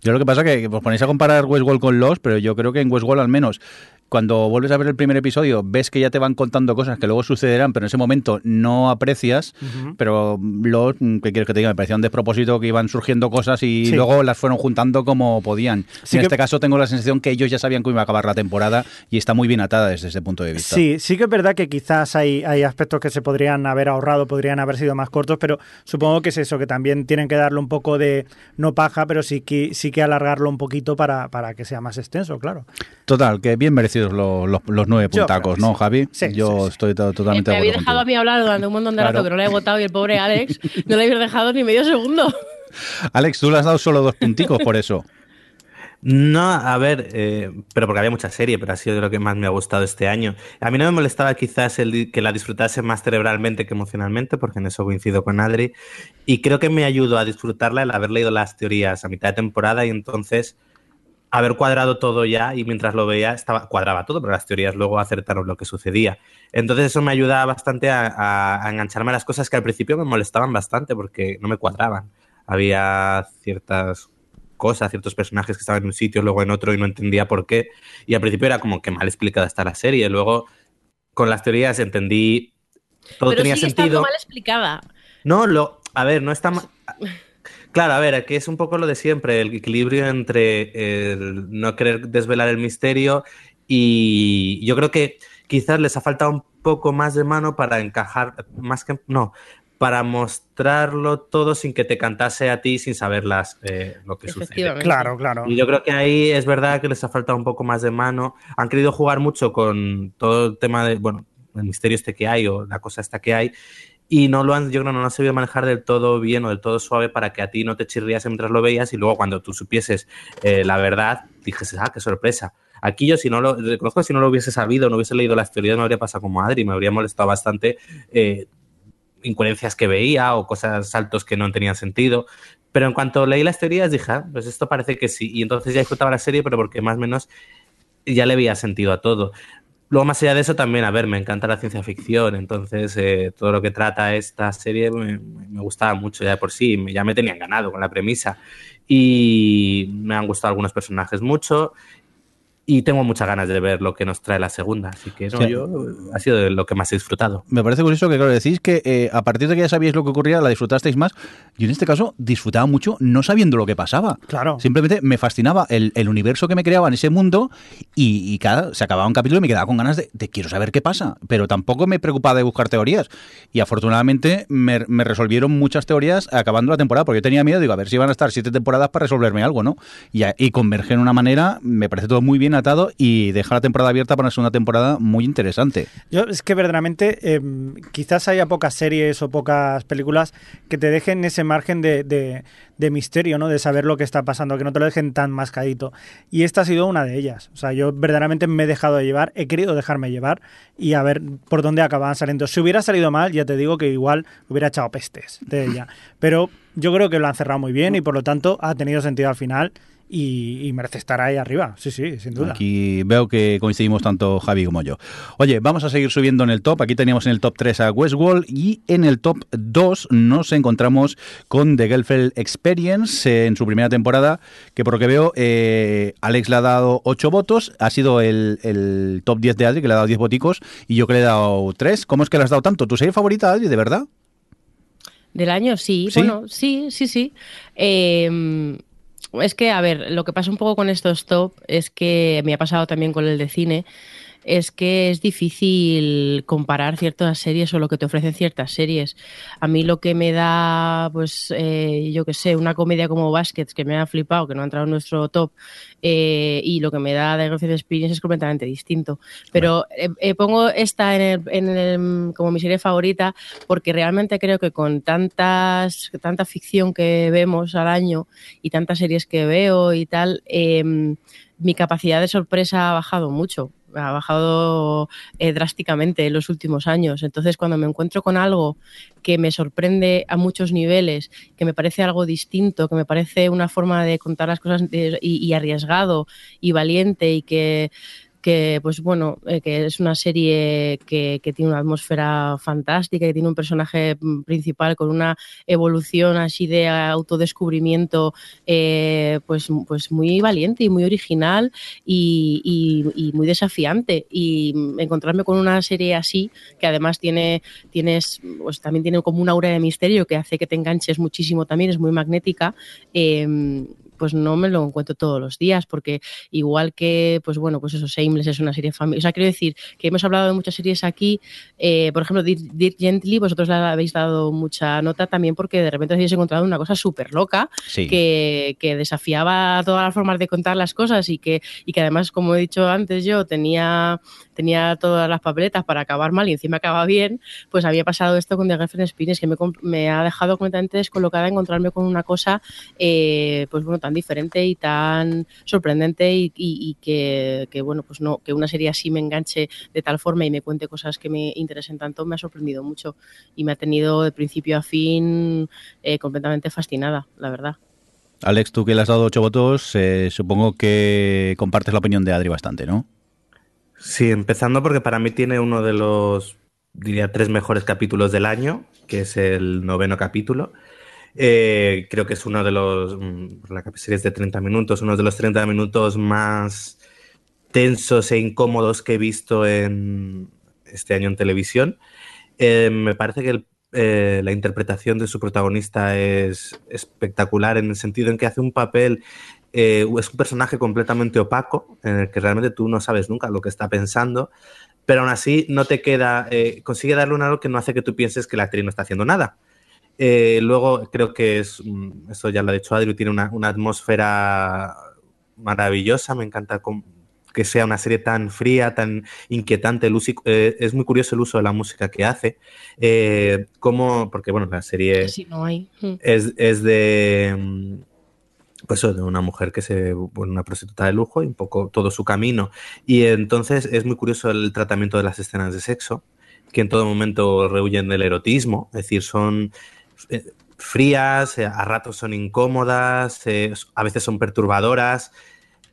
Yo lo que pasa es que os ponéis a comparar Westworld con Lost, pero yo creo que en Westworld al menos cuando vuelves a ver el primer episodio, ves que ya te van contando cosas que luego sucederán, pero en ese momento no aprecias. Pero los, ¿qué quieres que te diga? Me parecía un despropósito que iban surgiendo cosas y luego las fueron juntando como podían. en este caso tengo la sensación que ellos ya sabían cómo iba a acabar la temporada y está muy bien atada desde ese punto de vista. Sí, sí que es verdad que quizás hay, hay aspectos que se podrían haber ahorrado, podrían haber sido más cortos, pero supongo que es eso, que también tienen que darle un poco de, no paja, pero sí que, sí que alargarlo un poquito para, para que sea más extenso, claro. Total, que bien merecidos los, los, nueve puntacos, ¿no, Javi? Sí, Yo estoy totalmente Me habéis dejado a mí hablar durante un montón de rato, pero no le he votado y el pobre Alex no le habéis dejado ni medio segundo. Alex, tú le has dado solo dos punticos por eso. No, a ver, eh, pero porque había mucha serie, pero ha sido de lo que más me ha gustado este año. A mí no me molestaba quizás el que la disfrutase más cerebralmente que emocionalmente, porque en eso coincido con Adri, y creo que me ayudó a disfrutarla el haber leído las teorías a mitad de temporada y entonces haber cuadrado todo ya y mientras lo veía estaba, cuadraba todo, pero las teorías luego acertaron lo que sucedía. Entonces eso me ayudaba bastante a, engancharme a las cosas que al principio me molestaban bastante porque no me cuadraban. Había ciertas cosas, ciertos personajes que estaban en un sitio, luego en otro y no entendía por qué. Y al principio era como que mal explicada está la serie. Luego con las teorías entendí, todo pero tenía sigue sentido. mal explicada. No, lo, a ver, no está mal. Claro, a ver, aquí es un poco lo de siempre, el equilibrio entre el no querer desvelar el misterio y yo creo que quizás les ha faltado un poco más de mano para encajar, más que, no, para mostrarlo todo sin que te cantase a ti sin saber eh, lo que sucede. Claro, claro. Y yo creo que ahí es verdad que les ha faltado un poco más de mano. Han querido jugar mucho con todo el tema de, bueno, el misterio este que hay o la cosa esta que hay y no lo han, yo creo no lo han sabido manejar del todo bien o del todo suave para que a ti no te chirrías mientras lo veías y luego cuando tú supieses eh, la verdad, dijese, ah, qué sorpresa. Aquí yo si no lo, reconozco si no lo hubiese sabido, no hubiese leído las teorías, me habría pasado como Adri, me habría molestado bastante eh, incoherencias que veía o cosas, saltos que no tenían sentido. Pero en cuanto leí las teorías dije, ah, pues esto parece que sí. Y entonces ya disfrutaba la serie, pero porque más o menos ya le veía sentido a todo. Luego, más allá de eso, también, a ver, me encanta la ciencia ficción, entonces eh, todo lo que trata esta serie me, me, gustaba mucho ya de por sí, ya me tenían ganado con la premisa. Y me han gustado algunos personajes mucho y tengo muchas ganas de ver lo que nos trae la segunda. Así que no, yo ha sido lo que más he disfrutado. Me parece curioso que, claro, decís que eh, a partir de que ya sabíais lo que ocurría, la disfrutasteis más. Yo en este caso disfrutaba mucho no sabiendo lo que pasaba. Claro. Simplemente me fascinaba el, universo que me creaba en ese mundo y, cada, se acababa un capítulo y me quedaba con ganas de, quiero saber qué pasa. Pero tampoco me preocupaba de buscar teorías. Y afortunadamente me, resolvieron muchas teorías acabando la temporada, porque yo tenía miedo, digo, a ver si van a estar siete temporadas para resolverme algo, ¿no? Y, y converger en una manera, me parece todo muy bien atado y deja la temporada abierta para una segunda temporada muy interesante. Yo es que verdaderamente em, quizás haya pocas series o pocas películas que te dejen ese margen de, de, misterio, ¿no? De saber lo que está pasando, que no te lo dejen tan mascadito. Y esta ha sido una de ellas. O sea, yo verdaderamente me he dejado de llevar, he querido dejarme llevar y a ver por dónde acababan saliendo. Si hubiera salido mal, ya te digo que igual hubiera echado pestes de ella. Pero yo creo que lo han cerrado muy bien y por lo tanto ha tenido sentido al final y, merece estar ahí arriba. Sí, sí, sin duda. Aquí veo que coincidimos tanto Javi como yo. Oye, vamos a seguir subiendo en el top. Aquí teníamos en el top 3 a Westworld y en el top 2 nos encontramos con The Gelfeld Experience eh, en su primera temporada, que por lo que veo eh, Alex le ha dado 8 votos, ha sido el, top 10 de Adri, que le ha dado 10 boticos, y yo que le he dado 3. ¿Cómo es que le has dado tanto? ¿Tu serie favorita, Adri, de verdad? Del año, sí. ¿Sí? Bueno, sí, sí, sí. Eh, es que, a ver, lo que pasa un poco con estos top es que me ha pasado también con el de cine, es que es difícil comparar ciertas series o lo que te ofrecen ciertas series. A mí lo que me da, pues, eh, yo qué sé, una comedia como Baskets, que me ha flipado, que no ha entrado en nuestro top, eh, y lo que me da The Growth Experience es completamente distinto. Pero eh, pongo esta en el, en el- como mi serie favorita porque realmente creo que con tantas tanta ficción que vemos al año y tantas series que veo y tal, eh, mi capacidad de sorpresa ha bajado mucho. Ha bajado eh, drásticamente en los últimos años. Entonces, cuando me encuentro con algo que me sorprende a muchos niveles, que me parece algo distinto, que me parece una forma de contar las cosas de- y, y arriesgado y valiente y que que pues bueno, eh, que es una serie que, tiene una atmósfera fantástica, que tiene un personaje mm, principal con una evolución así de autodescubrimiento eh, pues, pues muy valiente y muy original y, muy desafiante. Y mm, encontrarme con una serie así, que además tiene, tienes, pues también tiene como un aura de misterio que hace que te enganches muchísimo también, es muy magnética. eh, pues no me lo encuentro todos los días, porque igual que, pues bueno, pues eso, Shameless es una serie familiar. O sea, quiero decir que hemos hablado de muchas series aquí, eh, por ejemplo, Dirk Gently, vosotros le habéis dado mucha nota también porque de repente habéis encontrado una cosa súper loca Sí. que, que desafiaba todas las formas de contar las cosas y que, y que además, como he dicho antes yo, tenía, tenía todas las papeletas para acabar mal y encima acaba bien, pues había pasado esto con The Girlfriend Experience, que me, me ha dejado completamente descolocada encontrarme con una cosa, eh, pues bueno, tan diferente y tan sorprendente y, y- y que, que, bueno, pues no, que una serie así me enganche de tal forma y me cuente cosas que me interesen tanto, me ha sorprendido mucho y me ha tenido de principio a fin eh, completamente fascinada, la verdad. Alex, tú que le has dado ocho votos, eh, supongo que compartes la opinión de Adri bastante, ¿no? Sí, empezando porque para mí tiene uno de los, diría, tres mejores capítulos del año, que es el noveno capítulo. Eh, creo que es uno de los, mm, la es de 30 minutos, uno de los 30 minutos más tensos e incómodos que he visto en este año en televisión. Eh, me parece que eh, la interpretación de su protagonista es espectacular en el sentido en que hace un papel, es un personaje completamente opaco, en el que realmente tú no sabes nunca lo que está pensando, pero aún así no te queda, consigue darle un algo que no hace que tú pienses que la actriz no está haciendo nada. Eh, luego creo que es, mm, eso ya lo ha dicho Adri, tiene una, una atmósfera maravillosa, me encanta que sea una serie tan fría, tan inquietante. El usi- eh, es muy curioso el uso de la música que hace. Eh, como, porque bueno, la serie Si no hay. Mm. es, es de mm, pues de una mujer que se bueno, una prostituta de lujo y un poco todo su camino y entonces es muy curioso el tratamiento de las escenas de sexo que en todo momento rehuyen del erotismo es decir son frías eh, a ratos son incómodas eh, a veces son perturbadoras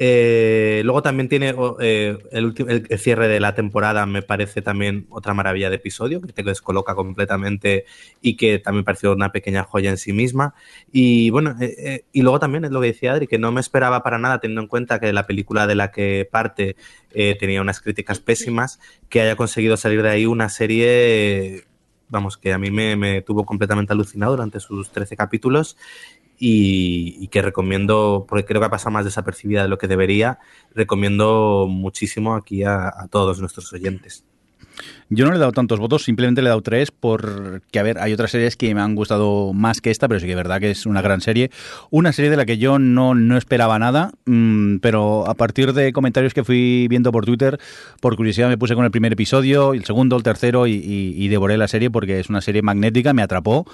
eh, luego también tiene eh, el, el- cierre de la temporada, me parece también otra maravilla de episodio, que te descoloca completamente y que también pareció una pequeña joya en sí misma. Y bueno, eh, eh, y luego también es lo que decía Adri, que no me esperaba para nada, teniendo en cuenta que la película de la que parte eh, tenía unas críticas pésimas, que haya conseguido salir de ahí una serie, eh, vamos, que a mí me, me tuvo completamente alucinado durante sus 13 capítulos y, que recomiendo, porque creo que ha pasado más desapercibida de lo que debería, recomiendo muchísimo aquí a todos nuestros oyentes. Yo no le he dado tantos votos, simplemente le he dado tres porque, a ver, hay otras series que me han gustado más que esta, pero sí que es verdad que es una gran serie. Una serie de la que yo no, no esperaba nada, mmm, pero a partir de comentarios que fui viendo por Twitter, por curiosidad me puse con el primer episodio, el segundo, el tercero y, devoré la serie porque es una serie magnética, me atrapó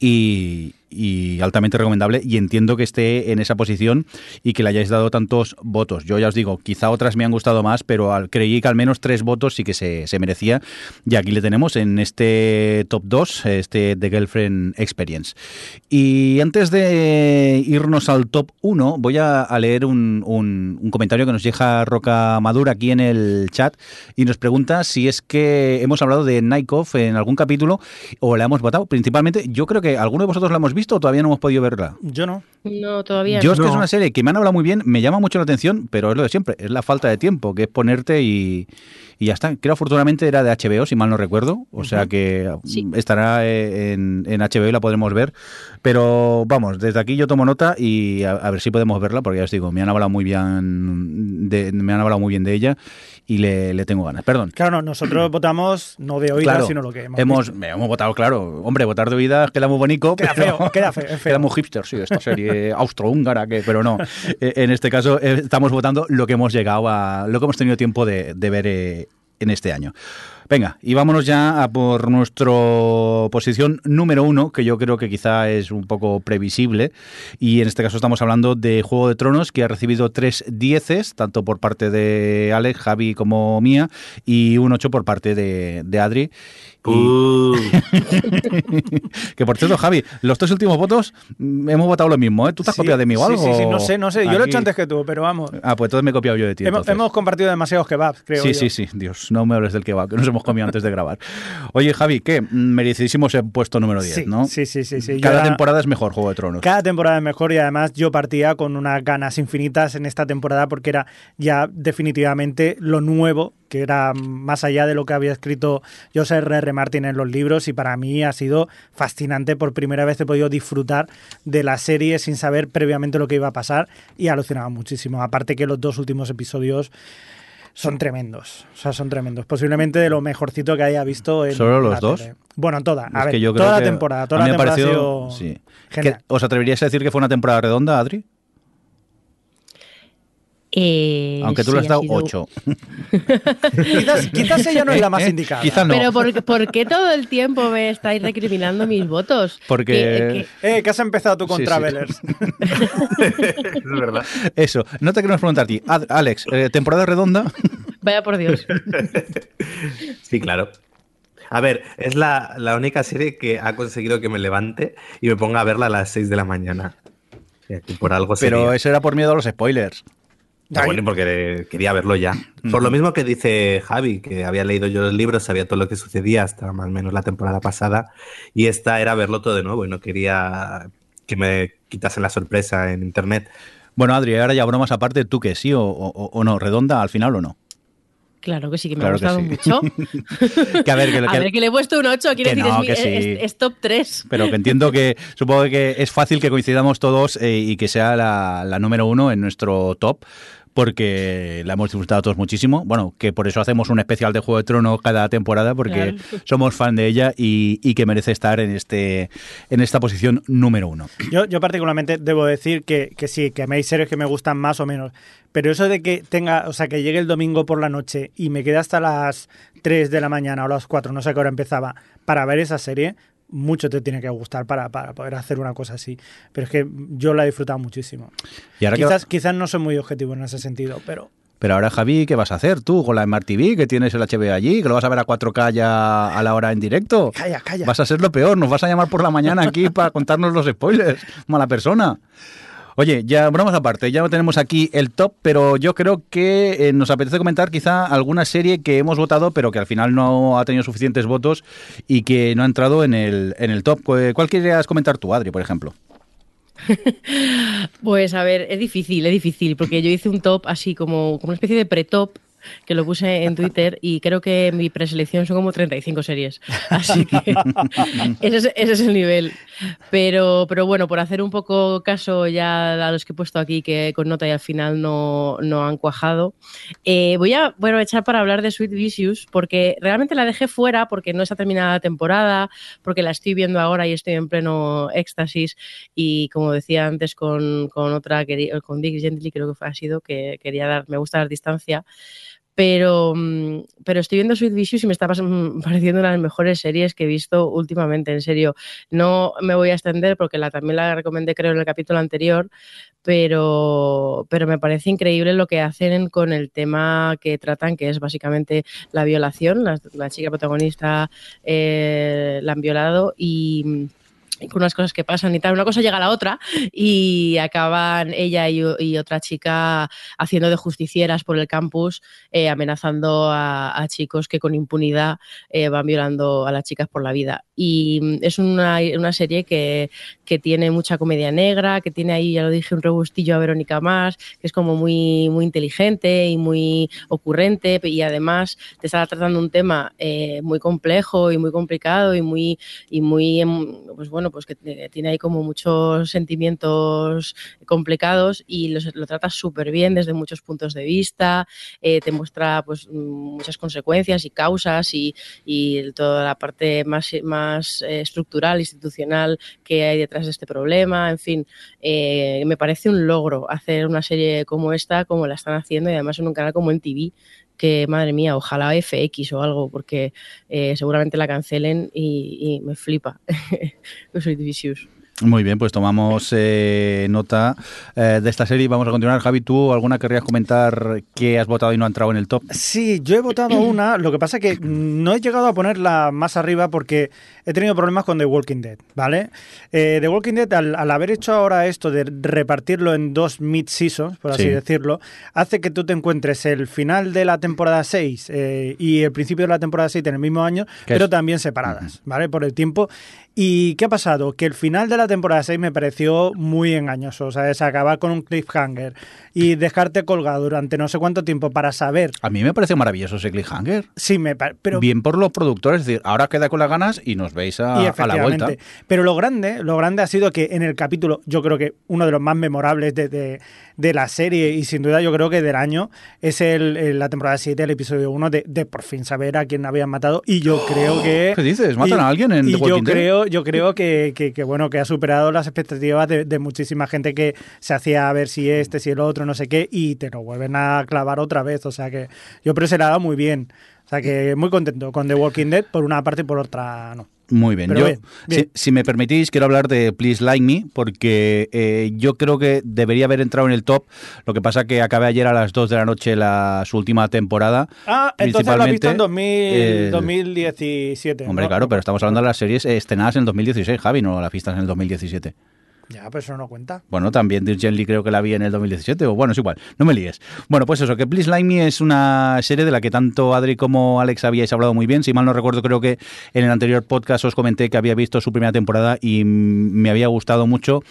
y, y altamente recomendable y entiendo que esté en esa posición y que le hayáis dado tantos votos. Yo ya os digo, quizá otras me han gustado más, pero al, creí que al menos tres votos sí que se, se merecía y aquí le tenemos en este top 2, este The Girlfriend Experience. Y antes de irnos al top 1, voy a, a leer un, un, un, comentario que nos deja Roca Madura aquí en el chat y nos pregunta si es que hemos hablado de Nightcov en algún capítulo o la hemos votado. Principalmente, yo creo que alguno de vosotros la hemos visto o todavía no hemos podido verla. Yo no. No, todavía Yo no. es que es una serie que me han hablado muy bien, me llama mucho la atención, pero es lo de siempre, es la falta de tiempo, que es ponerte y, y ya está. Creo afortunadamente era de HBO, si mal no recuerdo, o sea que Sí. estará eh, en, en HBO y la podremos ver. Pero vamos, desde aquí yo tomo nota y a, a ver si podemos verla, porque ya os digo, me han hablado muy bien de, me han hablado muy bien de ella y le, le tengo ganas. Perdón. Claro, no, nosotros votamos no de oídas, Claro, sino lo que hemos, hemos, visto. hemos votado, claro. Hombre, votar de oídas queda muy bonito. Queda pero- feo, queda feo, feo. Queda muy hipster, sí, esta serie austrohúngara, que, pero no. Eh, En este caso eh, estamos votando lo que hemos llegado a. lo que hemos tenido tiempo de, de ver eh, en este año. Venga, y vámonos ya a por nuestra posición número uno, que yo creo que quizá es un poco previsible. Y en este caso estamos hablando de Juego de Tronos, que ha recibido tres dieces, tanto por parte de Alex, Javi como mía, y un ocho por parte de, de Adri. Uh, que por cierto, Javi, los tres últimos votos mm, hemos votado lo mismo, ¿eh? ¿Tú te has Sí, copiado de mí o sí, algo? Sí, sí, no sé, no sé. Yo lo he hecho antes que tú, pero vamos. Ah, pues entonces me he copiado yo de ti. Hemos, compartido demasiados kebabs, creo Sí, yo. sí, sí, Dios, no me hables del kebab, que nos hemos comido antes de grabar. Oye, Javi, ¿qué? Mm, Merecidísimo ese puesto número 10, Sí, ¿no? sí, sí, sí, sí. Yo Cada era- temporada es mejor Juego de Tronos. Cada temporada es mejor y además yo partía con unas ganas infinitas en esta temporada porque era ya definitivamente lo nuevo, que era más allá de lo que había escrito José R. Martin en los libros y para mí ha sido fascinante. Por primera vez he podido disfrutar de la serie sin saber previamente lo que iba a pasar y he alucinado muchísimo. Aparte que los dos últimos episodios son tremendos, o sea, son tremendos. Posiblemente de lo mejorcito que haya visto en ¿Solo los la dos? tele. Bueno, toda, a Es ver, toda la temporada, toda a mí la me temporada ha pareció- sido sí. genial. ¿Qué- ¿Os atreveríais a decir que fue una temporada redonda, Adri? Eh, Aunque tú sí, le has ha dado sido- 8. quizás, quizás ella no es la más indicada. Quizás no. Pero ¿por, por qué todo el tiempo me estáis recriminando mis votos? Porque- Que- Eh, que has empezado tú con Sí, sí. Travelers. es verdad. Eso, no te queremos preguntar a ti. Ad- Alex, eh, ¿temporada redonda? vaya por Dios. Sí, claro. A ver, es la, la única serie que ha conseguido que me levante y me ponga a verla a las 6 de la mañana. Por algo Pero sería. eso era por miedo a los spoilers. Bueno, porque quería verlo ya. Por lo mismo que dice Javi, que había leído yo los libros, sabía todo lo que sucedía hasta más o menos la temporada pasada, y esta era verlo todo de nuevo y no quería que me quitasen la sorpresa en internet. Bueno, Adri, ahora ya bromas aparte, ¿tú que sí o, o- o no? ¿Redonda al final o no? Claro que sí, que me Claro ha que gustado sí. mucho. Que a ver, que, A que- ver, que le he puesto un 8, quiere Que decir, no, es, mi- que sí. es- es top 3. pero que entiendo que supongo que es fácil que coincidamos todos eh, y que sea la, la número uno en nuestro top. Porque la hemos disfrutado todos muchísimo. Bueno, que por eso hacemos un especial de Juego de Tronos cada temporada, porque somos fan de ella y, y que merece estar en este en esta posición número uno. Yo, yo particularmente debo decir que, que sí, que me hay series que me gustan más o menos. Pero eso de que tenga, o sea, que llegue el domingo por la noche y me quede hasta las 3 de la mañana o las 4, no sé a qué hora empezaba, para ver esa serie, mucho te tiene que gustar para, para poder hacer una cosa así. Pero es que yo la he disfrutado muchísimo. Y ahora que- Quizás, quizás no soy muy objetivo en ese sentido, pero Pero ahora, Javi, ¿qué vas a hacer tú con la Smart TV? Que tienes el HBO allí, que lo vas a ver a 4K ya a la hora en directo. calla, calla. Vas a ser lo peor, nos vas a llamar por la mañana aquí para contarnos los spoilers. Mala persona. Oye, ya bromas aparte, ya tenemos aquí el top, pero yo creo que eh, nos apetece comentar quizá alguna serie que hemos votado, pero que al final no ha tenido suficientes votos y que no ha entrado en el, en el top. ¿Cuál cuál querías comentar tú, Adri, por ejemplo? Pues a ver, es difícil, es difícil, porque yo hice un top así como, como una especie de pre-top que lo puse en Twitter y creo que mi preselección son como 35 series. Así que ese es, ese es el nivel. Pero, pero bueno, por hacer un poco caso ya a los que he puesto aquí que con nota y al final no, no han cuajado, eh, voy a bueno, echar para hablar de Sweet Vicious porque realmente la dejé fuera porque no está terminada la temporada, porque la estoy viendo ahora y estoy en pleno éxtasis y como decía antes con, con otra, con Dick Gently creo que fue, ha sido, que quería dar, me gusta dar distancia, pero, mm, pero estoy viendo Sweet Vicious y me está mm, pareciendo una de las mejores series que he visto últimamente, en serio. No me voy a extender porque también la recomendé creo en el capítulo anterior, pero, pero me parece increíble lo que hacen con el tema que tratan, que es básicamente la violación. La, la chica protagonista eh, la han violado y con unas cosas que pasan y tal. Una cosa llega a la otra y acaban ella y, otra chica haciendo de justicieras por el campus, eh, amenazando a, chicos que con impunidad eh, van violando a las chicas por la vida. Y mm, es una, una serie que, que, tiene mucha comedia negra, que tiene ahí, ya lo dije, un robustillo a Verónica Más, que es como muy, muy inteligente y muy ocurrente y además te está tratando un tema eh, muy complejo y muy complicado y muy, y muy em, pues bueno, pues que tiene ahí como muchos sentimientos complicados y lo trata súper bien desde muchos puntos de vista, eh, te muestra pues muchas consecuencias y causas y, toda la parte más, más eh, estructural, institucional que hay detrás de este problema, en fin, eh, me parece un logro hacer una serie como esta, como la están haciendo y además en un canal como en TV que madre mía, ojalá FX o algo, porque eh, seguramente la cancelen y, me flipa. Soy Vicious. Muy bien, pues tomamos eh, nota eh, de esta serie y vamos a continuar. Javi, ¿tú alguna querrías comentar que has votado y no ha entrado en el top? Sí, yo he votado una, lo que pasa es que no he llegado a ponerla más arriba porque he tenido problemas con The Walking Dead, ¿vale? Eh, The Walking Dead, al, haber hecho ahora esto de repartirlo en dos mid-seasons, por así decirlo, hace que tú te encuentres el final de la temporada 6 y el principio de la temporada 7 en el mismo año, pero también separadas, ¿vale? Por el tiempo. ¿Y qué ha pasado? Que el final de la temporada 6 me pareció muy engañoso. O sea, es acabar con un cliffhanger y dejarte colgado durante no sé cuánto tiempo para saber. A mí me pareció maravilloso ese cliffhanger. Sí, me pero Bien por los productores, es decir, ahora queda con las ganas y nos veis a, la vuelta. Pero lo grande, lo grande ha sido que en el capítulo, yo creo que uno de los más memorables de, de, la serie y sin duda yo creo que del año, es el, la temporada 7, el episodio 1 de, de por fin saber a quién habían matado. Y yo creo que. ¿Qué dices? ¿Matan a alguien en y yo creo yo creo que, que, bueno, que ha superado las expectativas de, muchísima gente que se hacía a ver si este, si el otro, no sé qué, y te lo vuelven a clavar otra vez. O sea que yo creo que se le ha dado muy bien. O sea que muy contento con The Walking Dead por una parte y por otra no. Muy bien. yo, Si, me permitís, quiero hablar de Please Like Me, porque eh, yo creo que debería haber entrado en el top. Lo que pasa que acabé ayer a las 2 de la noche la, su última temporada. Ah, entonces lo has visto en 2017. Hombre, claro, pero estamos hablando de las series estrenadas en el 2016, Javi, no las vistas en el 2017. Ya, pero eso no cuenta. Bueno, también Dirk Lee creo que la vi en el 2017, o bueno, es igual, no me líes. Bueno, pues eso, que Please Like Me es una serie de la que tanto Adri como Alex habíais hablado muy bien. Si mal no recuerdo, creo que en el anterior podcast os comenté que había visto su primera temporada y me había gustado mucho.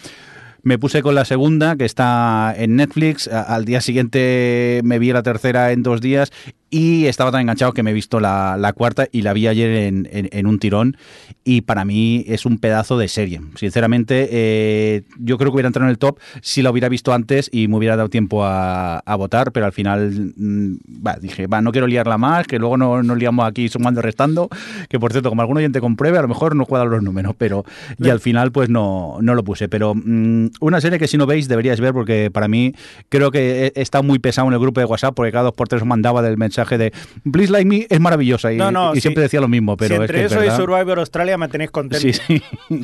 Me puse con la segunda, que está en Netflix. Al día siguiente me vi la tercera en dos días y estaba tan enganchado que me he visto la, cuarta y la vi ayer en, un tirón y para mí es un pedazo de serie. Sinceramente, eh, yo creo que hubiera entrado en el top si la hubiera visto antes y me hubiera dado tiempo a, votar, pero al final mm, dije, va, no quiero liarla más, que luego no nos liamos aquí sumando y restando, que por cierto, como algún oyente compruebe, a lo mejor no cuadran los números, pero y al final pues no, no lo puse. Pero mm, una serie que si no veis deberíais ver porque para mí creo que está muy pesado en el grupo de WhatsApp porque cada dos por tres mandaba del mensaje de Please Like Me es maravillosa y, y siempre decía lo mismo. Pero entre es eso y Survivor Australia me tenéis contento. Sí, sí.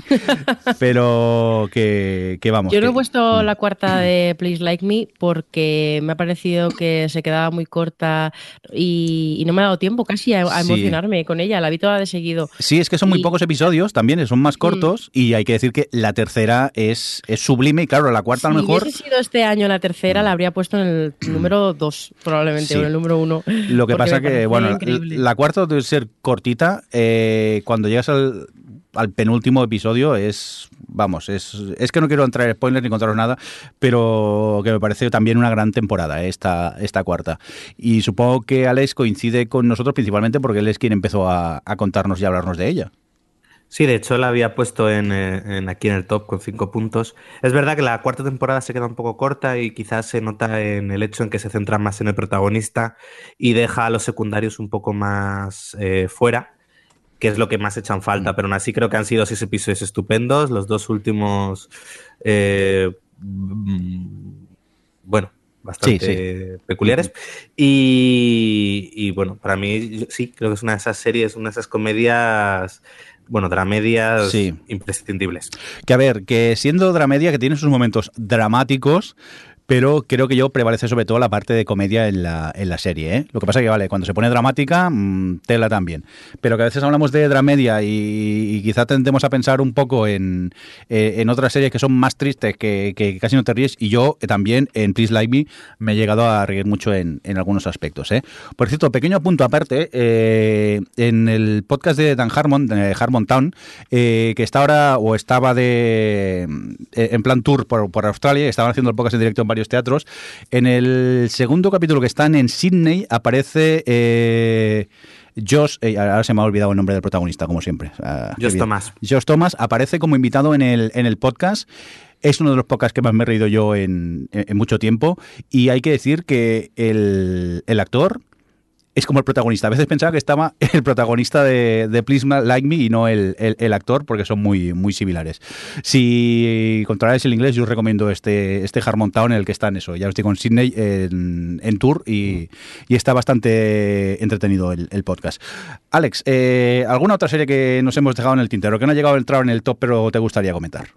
pero que, vamos. Yo no he puesto la cuarta de Please Like Me porque me ha parecido que se quedaba muy corta y, no me ha dado tiempo casi a, emocionarme con ella. La vi toda de seguido. Sí, es que son muy pocos episodios también, son más mm. cortos y hay que decir que la tercera es, es sublime y claro, la cuarta a lo mejor... Si hubiese sido este año la tercera, la habría puesto en el número dos probablemente, o en el número uno. Lo que pasa que, bueno, la cuarta debe ser cortita. Eh, cuando llegas al, penúltimo episodio es, vamos, es, es que no quiero entrar en spoilers ni contaros nada, pero que me parece también una gran temporada eh, esta, esta cuarta. Y supongo que Alex coincide con nosotros principalmente porque él es quien empezó a contarnos y hablarnos de ella. Sí, de hecho la había puesto eh, en, aquí en el top con cinco puntos. Es verdad que la cuarta temporada se queda un poco corta y quizás se nota en el hecho en que se centra más en el protagonista y deja a los secundarios un poco más eh, fuera, que es lo que más echan falta. Mm. Pero aún así creo que han sido seis episodios estupendos. Los dos últimos, eh, mm, bueno, bastante peculiares. Y, y, bueno, para mí sí, creo que es una de esas series, una de esas comedias bueno, dramedias imprescindibles. Que a ver, que siendo dramedia que tiene sus momentos dramáticos, pero creo que yo prevalece sobre todo la parte de comedia en la, en la serie. ¿eh? Lo que pasa es que, vale, cuando se pone dramática, mmm, tela también. Pero que a veces hablamos de dramedia y, y quizá tendemos a pensar un poco en, eh, en otras series que son más tristes, que, que, casi no te ríes. Y yo eh, también en Please Like Me me he llegado a reír mucho en, en algunos aspectos. ¿eh? Por cierto, pequeño punto aparte, eh, en el podcast de Dan Harmon, de Harmon Town, que está ahora o estaba de en plan tour por, por Australia, estaban haciendo el podcast en directo en varios teatros. En el segundo capítulo que están en Sydney aparece eh, Josh, eh, ahora se me ha olvidado el nombre del protagonista, como siempre. Uh, Josh Thomas. Josh Thomas aparece como invitado en el, en el podcast. Es uno de los podcasts que más me he reído yo en, en mucho tiempo. Y hay que decir que el, el actor es como el protagonista. A veces pensaba que estaba el protagonista de, de Like Me y no el, el, actor, porque son muy, muy similares. Si controláis el inglés, yo os recomiendo este, este Harmon Town en el que está en eso. Ya os digo, en Sydney, en, en tour, y, y, está bastante entretenido el, el podcast. Alex, eh, ¿alguna otra serie que nos hemos dejado en el tintero, que no ha llegado a entrar en el top, pero te gustaría comentar?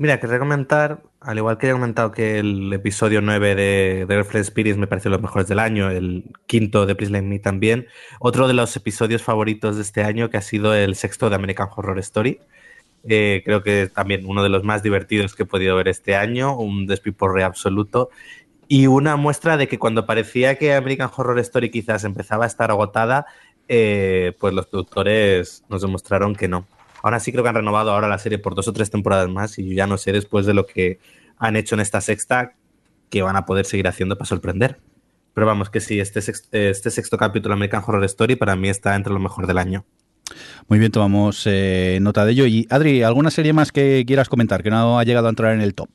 Mira, quería comentar, al igual que he comentado que el episodio 9 de, de Reflex Spirits me pareció los mejores del año, el quinto de Please Let Me también, otro de los episodios favoritos de este año que ha sido el sexto de American Horror Story. Eh, creo que también uno de los más divertidos que he podido ver este año, un despiporre absoluto y una muestra de que cuando parecía que American Horror Story quizás empezaba a estar agotada, eh, pues los productores nos demostraron que no. Ahora sí creo que han renovado ahora la serie por dos o tres temporadas más y yo ya no sé después de lo que han hecho en esta sexta que van a poder seguir haciendo para sorprender. Pero vamos, que sí, este sexto, este sexto capítulo American Horror Story para mí está entre lo mejor del año. Muy bien, tomamos eh, nota de ello. Y Adri, ¿alguna serie más que quieras comentar que no ha llegado a entrar en el top?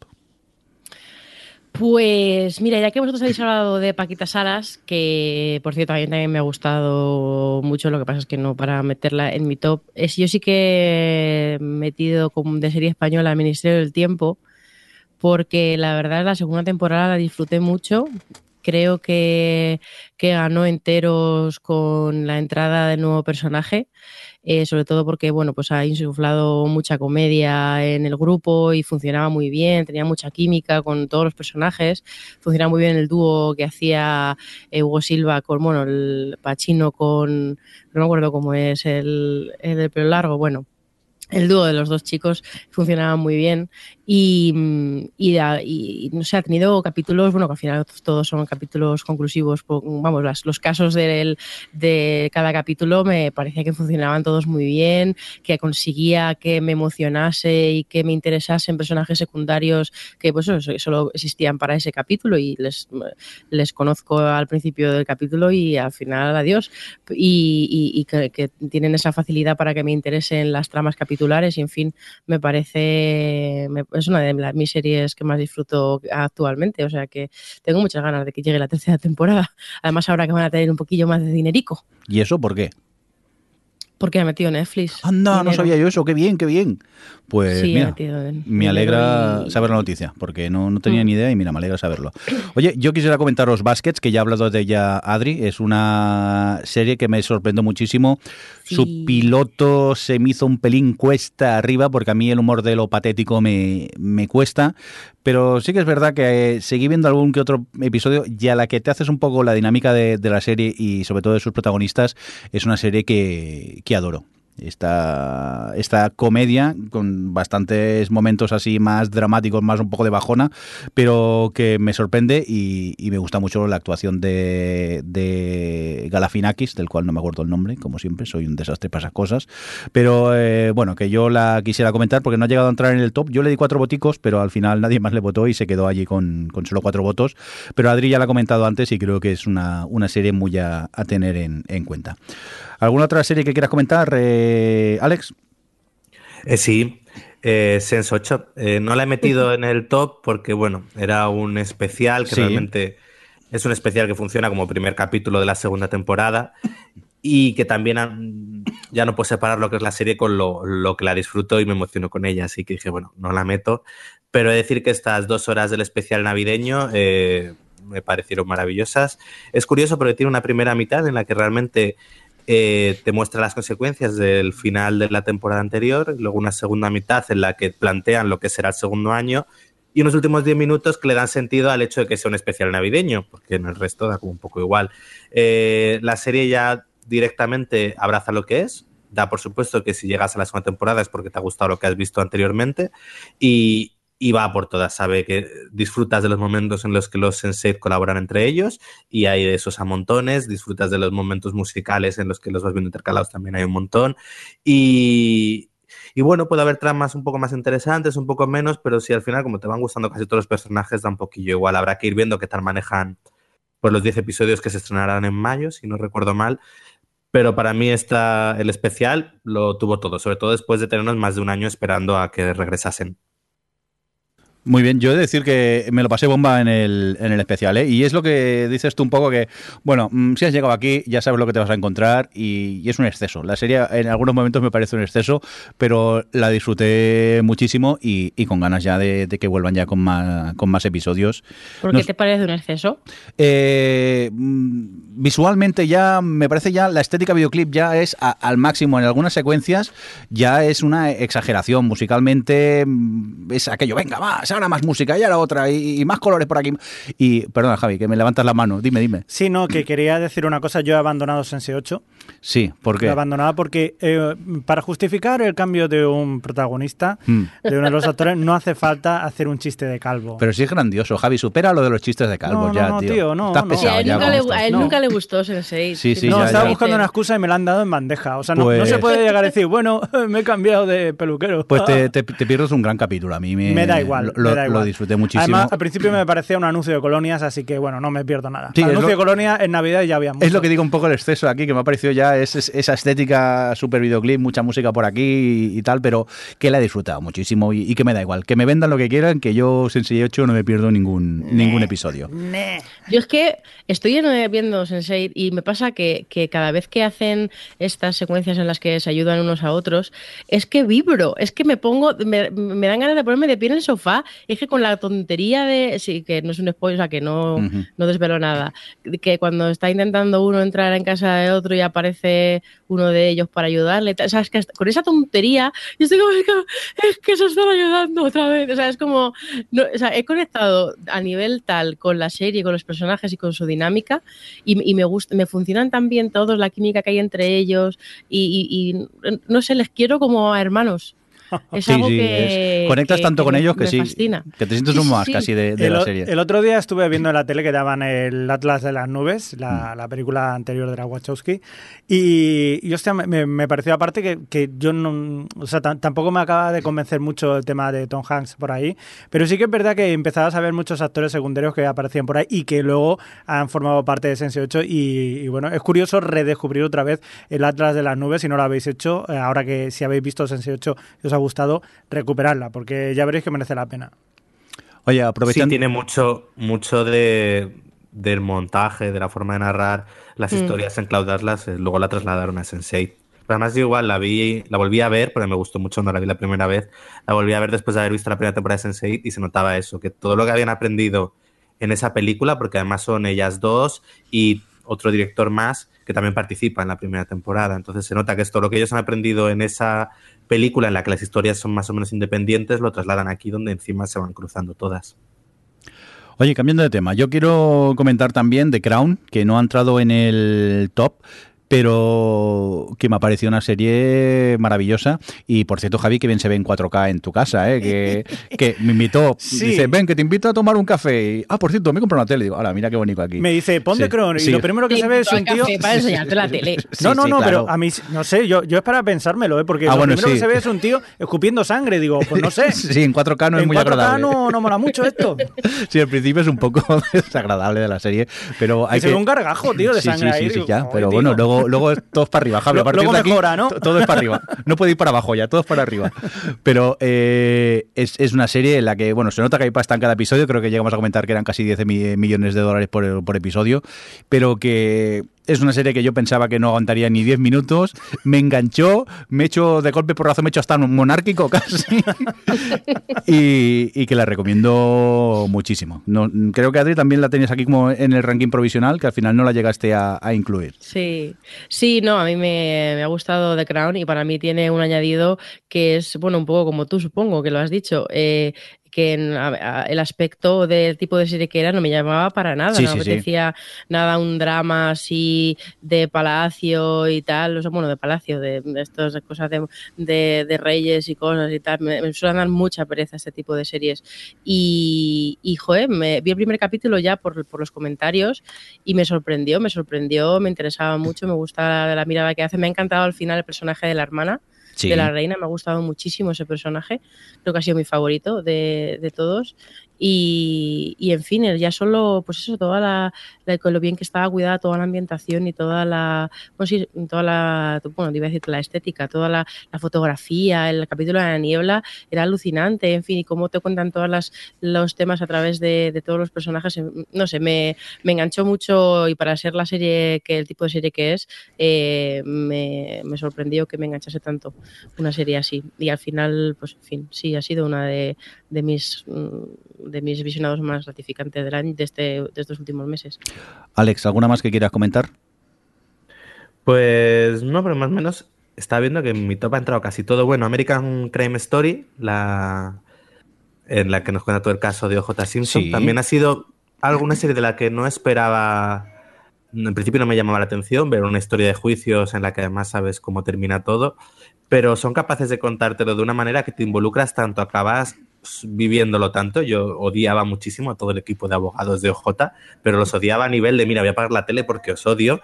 Pues mira, ya que vosotros habéis hablado de Paquita Salas, que por cierto a mí también me ha gustado mucho, lo que pasa es que no para meterla en mi top, es yo sí que he metido como de serie española al Ministerio del Tiempo, porque la verdad la segunda temporada la disfruté mucho, creo que, que ganó enteros con la entrada del nuevo personaje. Eh, sobre todo porque bueno, pues ha insuflado mucha comedia en el grupo y funcionaba muy bien, tenía mucha química con todos los personajes, funcionaba muy bien el dúo que hacía eh, Hugo Silva con, bueno, el Pachino con, no me acuerdo cómo es, el, el pelo largo, bueno, el dúo de los dos chicos funcionaba muy bien y, y, y, no sé, ha tenido capítulos, bueno, que al final todos son capítulos conclusivos, vamos, los casos de, de cada capítulo me parecía que funcionaban todos muy bien, que conseguía que me emocionase y que me interesasen personajes secundarios que pues solo existían para ese capítulo y les, les conozco al principio del capítulo y al final adiós. Y, y que, que tienen esa facilidad para que me interesen las tramas capitulares y en fin, me parece... Me, es una de mis series que más disfruto actualmente, o sea que tengo muchas ganas de que llegue la tercera temporada. Además, ahora que van a tener un poquillo más de dinerico. ¿Y eso por qué? Porque ha metido Netflix. Anda, dinero. no sabía yo eso, qué bien, qué bien. Pues sí, mira, me alegra y... saber la noticia, porque no, no tenía mm. ni idea y mira, me alegra saberlo. Oye, yo quisiera comentaros Baskets, que ya ha hablado de ella Adri, es una serie que me sorprendió muchísimo. Sí. Su piloto se me hizo un pelín cuesta arriba, porque a mí el humor de lo patético me, me cuesta, pero sí que es verdad que eh, seguí viendo algún que otro episodio y a la que te haces un poco la dinámica de, de la serie y sobre todo de sus protagonistas, es una serie que, que adoro. Esta, esta comedia con bastantes momentos así más dramáticos, más un poco de bajona, pero que me sorprende y, me gusta mucho la actuación de, de, Galafinakis, del cual no me acuerdo el nombre, como siempre, soy un desastre para esas cosas, pero eh, bueno, que yo la quisiera comentar porque no ha llegado a entrar en el top, yo le di cuatro boticos, pero al final nadie más le votó y se quedó allí con, con solo cuatro votos, pero Adri ya la ha comentado antes y creo que es una, una serie muy a, a tener en, en cuenta. ¿Alguna otra serie que quieras comentar, eh, Alex? Eh, sí, eh, Sense 8. Eh, no la he metido en el top porque, bueno, era un especial que sí. realmente es un especial que funciona como primer capítulo de la segunda temporada y que también han, ya no puedo separar lo que es la serie con lo, lo, que la disfruto y me emociono con ella. Así que dije, bueno, no la meto. Pero he de decir que estas dos horas del especial navideño eh, me parecieron maravillosas. Es curioso porque tiene una primera mitad en la que realmente eh, te muestra las consecuencias del final de la temporada anterior, luego una segunda mitad en la que plantean lo que será el segundo año y unos últimos 10 minutos que le dan sentido al hecho de que sea un especial navideño, porque en el resto da como un poco igual. Eh, la serie ya directamente abraza lo que es, da por supuesto que si llegas a la segunda temporada es porque te ha gustado lo que has visto anteriormente y, y va por todas. Sabe que disfrutas de los momentos en los que los sensei colaboran entre ellos y hay de esos a montones. Disfrutas de los momentos musicales en los que los vas viendo intercalados también hay un montón. Y, y bueno, puede haber tramas un poco más interesantes, un poco menos, pero si al final, como te van gustando casi todos los personajes, da un poquillo igual. Habrá que ir viendo qué tal manejan por los 10 episodios que se estrenarán en mayo, si no recuerdo mal. Pero para mí esta, el especial lo tuvo todo, sobre todo después de tenernos más de un año esperando a que regresasen. Muy bien, yo he de decir que me lo pasé bomba en el, en el especial, ¿eh? Y es lo que dices tú un poco que, bueno, mm, si has llegado aquí ya sabes lo que te vas a encontrar y, y, es un exceso. La serie en algunos momentos me parece un exceso, pero la disfruté muchísimo y, y con ganas ya de, de, que vuelvan ya con más, con más episodios. ¿Por qué Nos, te parece un exceso? Eh, visualmente ya, me parece ya, la estética videoclip ya es a, al máximo en algunas secuencias, ya es una exageración. Musicalmente mm, es aquello, venga, más ahora más música y ahora otra y, y, más colores por aquí. Y perdona, Javi, que me levantas la mano. Dime, dime. Sí, no, que quería decir una cosa. Yo he abandonado Sense 8. Sí, ¿por qué? Lo he abandonado porque eh, para justificar el cambio de un protagonista, mm. de uno de los actores, no hace falta hacer un chiste de calvo. Pero sí es grandioso, Javi. Supera lo de los chistes de calvo no, ya, no, tío. tío. no, Estás no. pesado a él, ya. nunca le, ¿cómo a él nunca le gustó Sense8. Sí, sí, no, ya, estaba ya. buscando una excusa y me la han dado en bandeja. O sea, no, Pues- no se puede llegar a decir, bueno, me he cambiado de peluquero. Pues te, te, te pierdes un gran capítulo. A mí me, Me da igual, Lo, me da igual. lo disfruté muchísimo. Además, al principio me parecía un anuncio de colonias, así que bueno, no me pierdo nada. Sí, es anuncio lo- de colonias en Navidad ya había mucho. Es lo que digo un poco el exceso aquí, que me ha parecido ya es, es- esa estética super videoclip, mucha música por aquí y, y tal, pero que la he disfrutado muchísimo y, y que me da igual. Que me vendan lo que quieran, que yo Sensei 8 no me pierdo ningún, ningún episodio. Yo es que estoy en- viendo Sense8 y me pasa que, que cada vez que hacen estas secuencias en las que se ayudan unos a otros, es que vibro, es que me pongo, me, me dan ganas de ponerme de pie en el sofá. Es que con la tontería de, sí, que no es un spoiler, o sea, que no, no desvelo nada, que cuando está intentando uno entrar en casa de otro y aparece uno de ellos para ayudarle, o sea, es que con esa tontería, yo estoy como, es que, es que se están ayudando otra vez, o sea, es como, no, o sea, he conectado a nivel tal con la serie, con los personajes y con su dinámica y, y me gusta, me funcionan tan bien todos, la química que hay entre ellos y, y- y, no sé, les quiero como a hermanos. Es Sí, algo sí, que es- conectas que- tanto que con me- ellos que sí, fascina. que te sientes Sí, un más sí. casi de, de el, la serie. el otro día estuve viendo en la tele que daban el Atlas de las Nubes, la, Mm. la película anterior de la Wachowski, y, y, hostia, me- me, pareció aparte que, que yo no. O sea, tam- tampoco me acaba de convencer mucho el tema de Tom Hanks por ahí, pero sí que es verdad que empezabas a ver muchos actores secundarios que aparecían por ahí y que luego han formado parte de Sense 8. Y, y bueno, es curioso redescubrir otra vez el Atlas de las Nubes si no lo habéis hecho, eh, ahora que si habéis visto Sense 8 y os ha gustado, recuperarla, porque ya veréis que merece la pena. Oye, Sí, aprovechando. tiene mucho, mucho de, del montaje, de la forma de narrar las Mm. historias en Cloud Atlas, eh, luego la trasladaron a Sense8. Pero además yo igual la vi, la volví a ver, porque me gustó mucho cuando la vi la primera vez, la volví a ver después de haber visto la primera temporada de Sense8 y se notaba eso, que todo lo que habían aprendido en esa película, porque además son ellas dos y otro director más que también participa en la primera temporada. Entonces se nota que esto, lo que ellos han aprendido en esa película en la que las historias son más o menos independientes, lo trasladan aquí donde encima se van cruzando todas. Oye, cambiando de tema, yo quiero comentar también The Crown, que no ha entrado en el top, pero que me ha parecido una serie maravillosa. Y por cierto, Javi, que bien se ve en 4K en tu casa, ¿eh? que, que me invitó, Sí. dice, ven, que te invito a tomar un café. Y, ah, por cierto, me he comprado una tele. Digo, hola, mira qué bonito aquí. Me dice, pon Sí, de Crown. Y sí. lo primero que se ve es un tío. Café para enseñarte la tele. Sí, No, no, sí, no, claro. pero a mí, no sé, yo, yo es para pensármelo, ¿eh? porque Ah, lo bueno, primero sí. que se ve es un tío escupiendo sangre. Digo, pues no sé. Sí, en 4K no es en muy 4K agradable. no, no mola mucho esto. Sí, al principio es un poco desagradable de la serie, pero hay se que... ve un gargajo, tío, de sí, sangre sí, ahí. sí, sí, digo, ya, "Joder, pero tío". bueno, luego, luego todo es para arriba, Javi. A Lo- partir luego de aquí, mejora, ¿no? to- Todo es para arriba. No puede ir para abajo ya, todo es para arriba. Pero eh, es, es una serie en la que, bueno, se nota que hay pasta en cada episodio, creo que llegamos a comentar que eran casi 10 mi- millones de dólares por, por episodio, pero que es una serie que yo pensaba que no aguantaría ni 10 minutos, me enganchó, me he hecho de golpe porrazo, me he hecho hasta un monárquico casi, y, que la recomiendo muchísimo. No, creo que Adri también la tenías aquí como en el ranking provisional, que al final no la llegaste a, incluir. Sí, sí, no, a mí me, me ha gustado The Crown y para mí tiene un añadido que es, bueno, un poco como tú supongo que lo has dicho, eh, que el aspecto del tipo de serie que era no me llamaba para nada, no me apetecía nada un drama así de palacio y tal, o sea, bueno, de palacio, de, estas cosas de, de, reyes y cosas y tal, me, suelen dar mucha pereza este tipo de series. Y, y joder, me vi el primer capítulo ya por, por los comentarios y me sorprendió, me sorprendió, me interesaba mucho, me gusta la, la mirada que hace, me ha encantado al final el personaje de la hermana de la reina. Me ha gustado muchísimo ese personaje. Creo que ha sido mi favorito de, de todos. Y, y, en fin, ya solo, pues eso, toda la, lo bien que estaba cuidada, toda la ambientación y toda la, bueno, sí, toda la, bueno, iba a decir la estética, toda la, fotografía, el capítulo de la niebla, era alucinante, en fin, y cómo te cuentan todos los temas a través de, de, todos los personajes, no sé, me, me, enganchó mucho y para ser la serie, que el tipo de serie que es, eh, me, me sorprendió que me enganchase tanto una serie así. Y al final, pues en fin, sí, ha sido una de, de mis mm, de mis visionados más gratificantes del año, de, este, de estos últimos meses. Alex, ¿alguna más que quieras comentar? Pues no, pero más o menos estaba viendo que en mi top ha entrado casi todo. Bueno, American Crime Story, la en la que nos cuenta todo el caso de OJ Simpson, también ha sido alguna serie de la que no esperaba. En principio no me llamaba la atención ver una historia de juicios en la que además sabes cómo termina todo, pero son capaces de contártelo de una manera que te involucras tanto, acabas viviéndolo tanto. Yo odiaba muchísimo a todo el equipo de abogados de OJ, pero los odiaba a nivel de, mira, voy a apagar la tele porque os odio.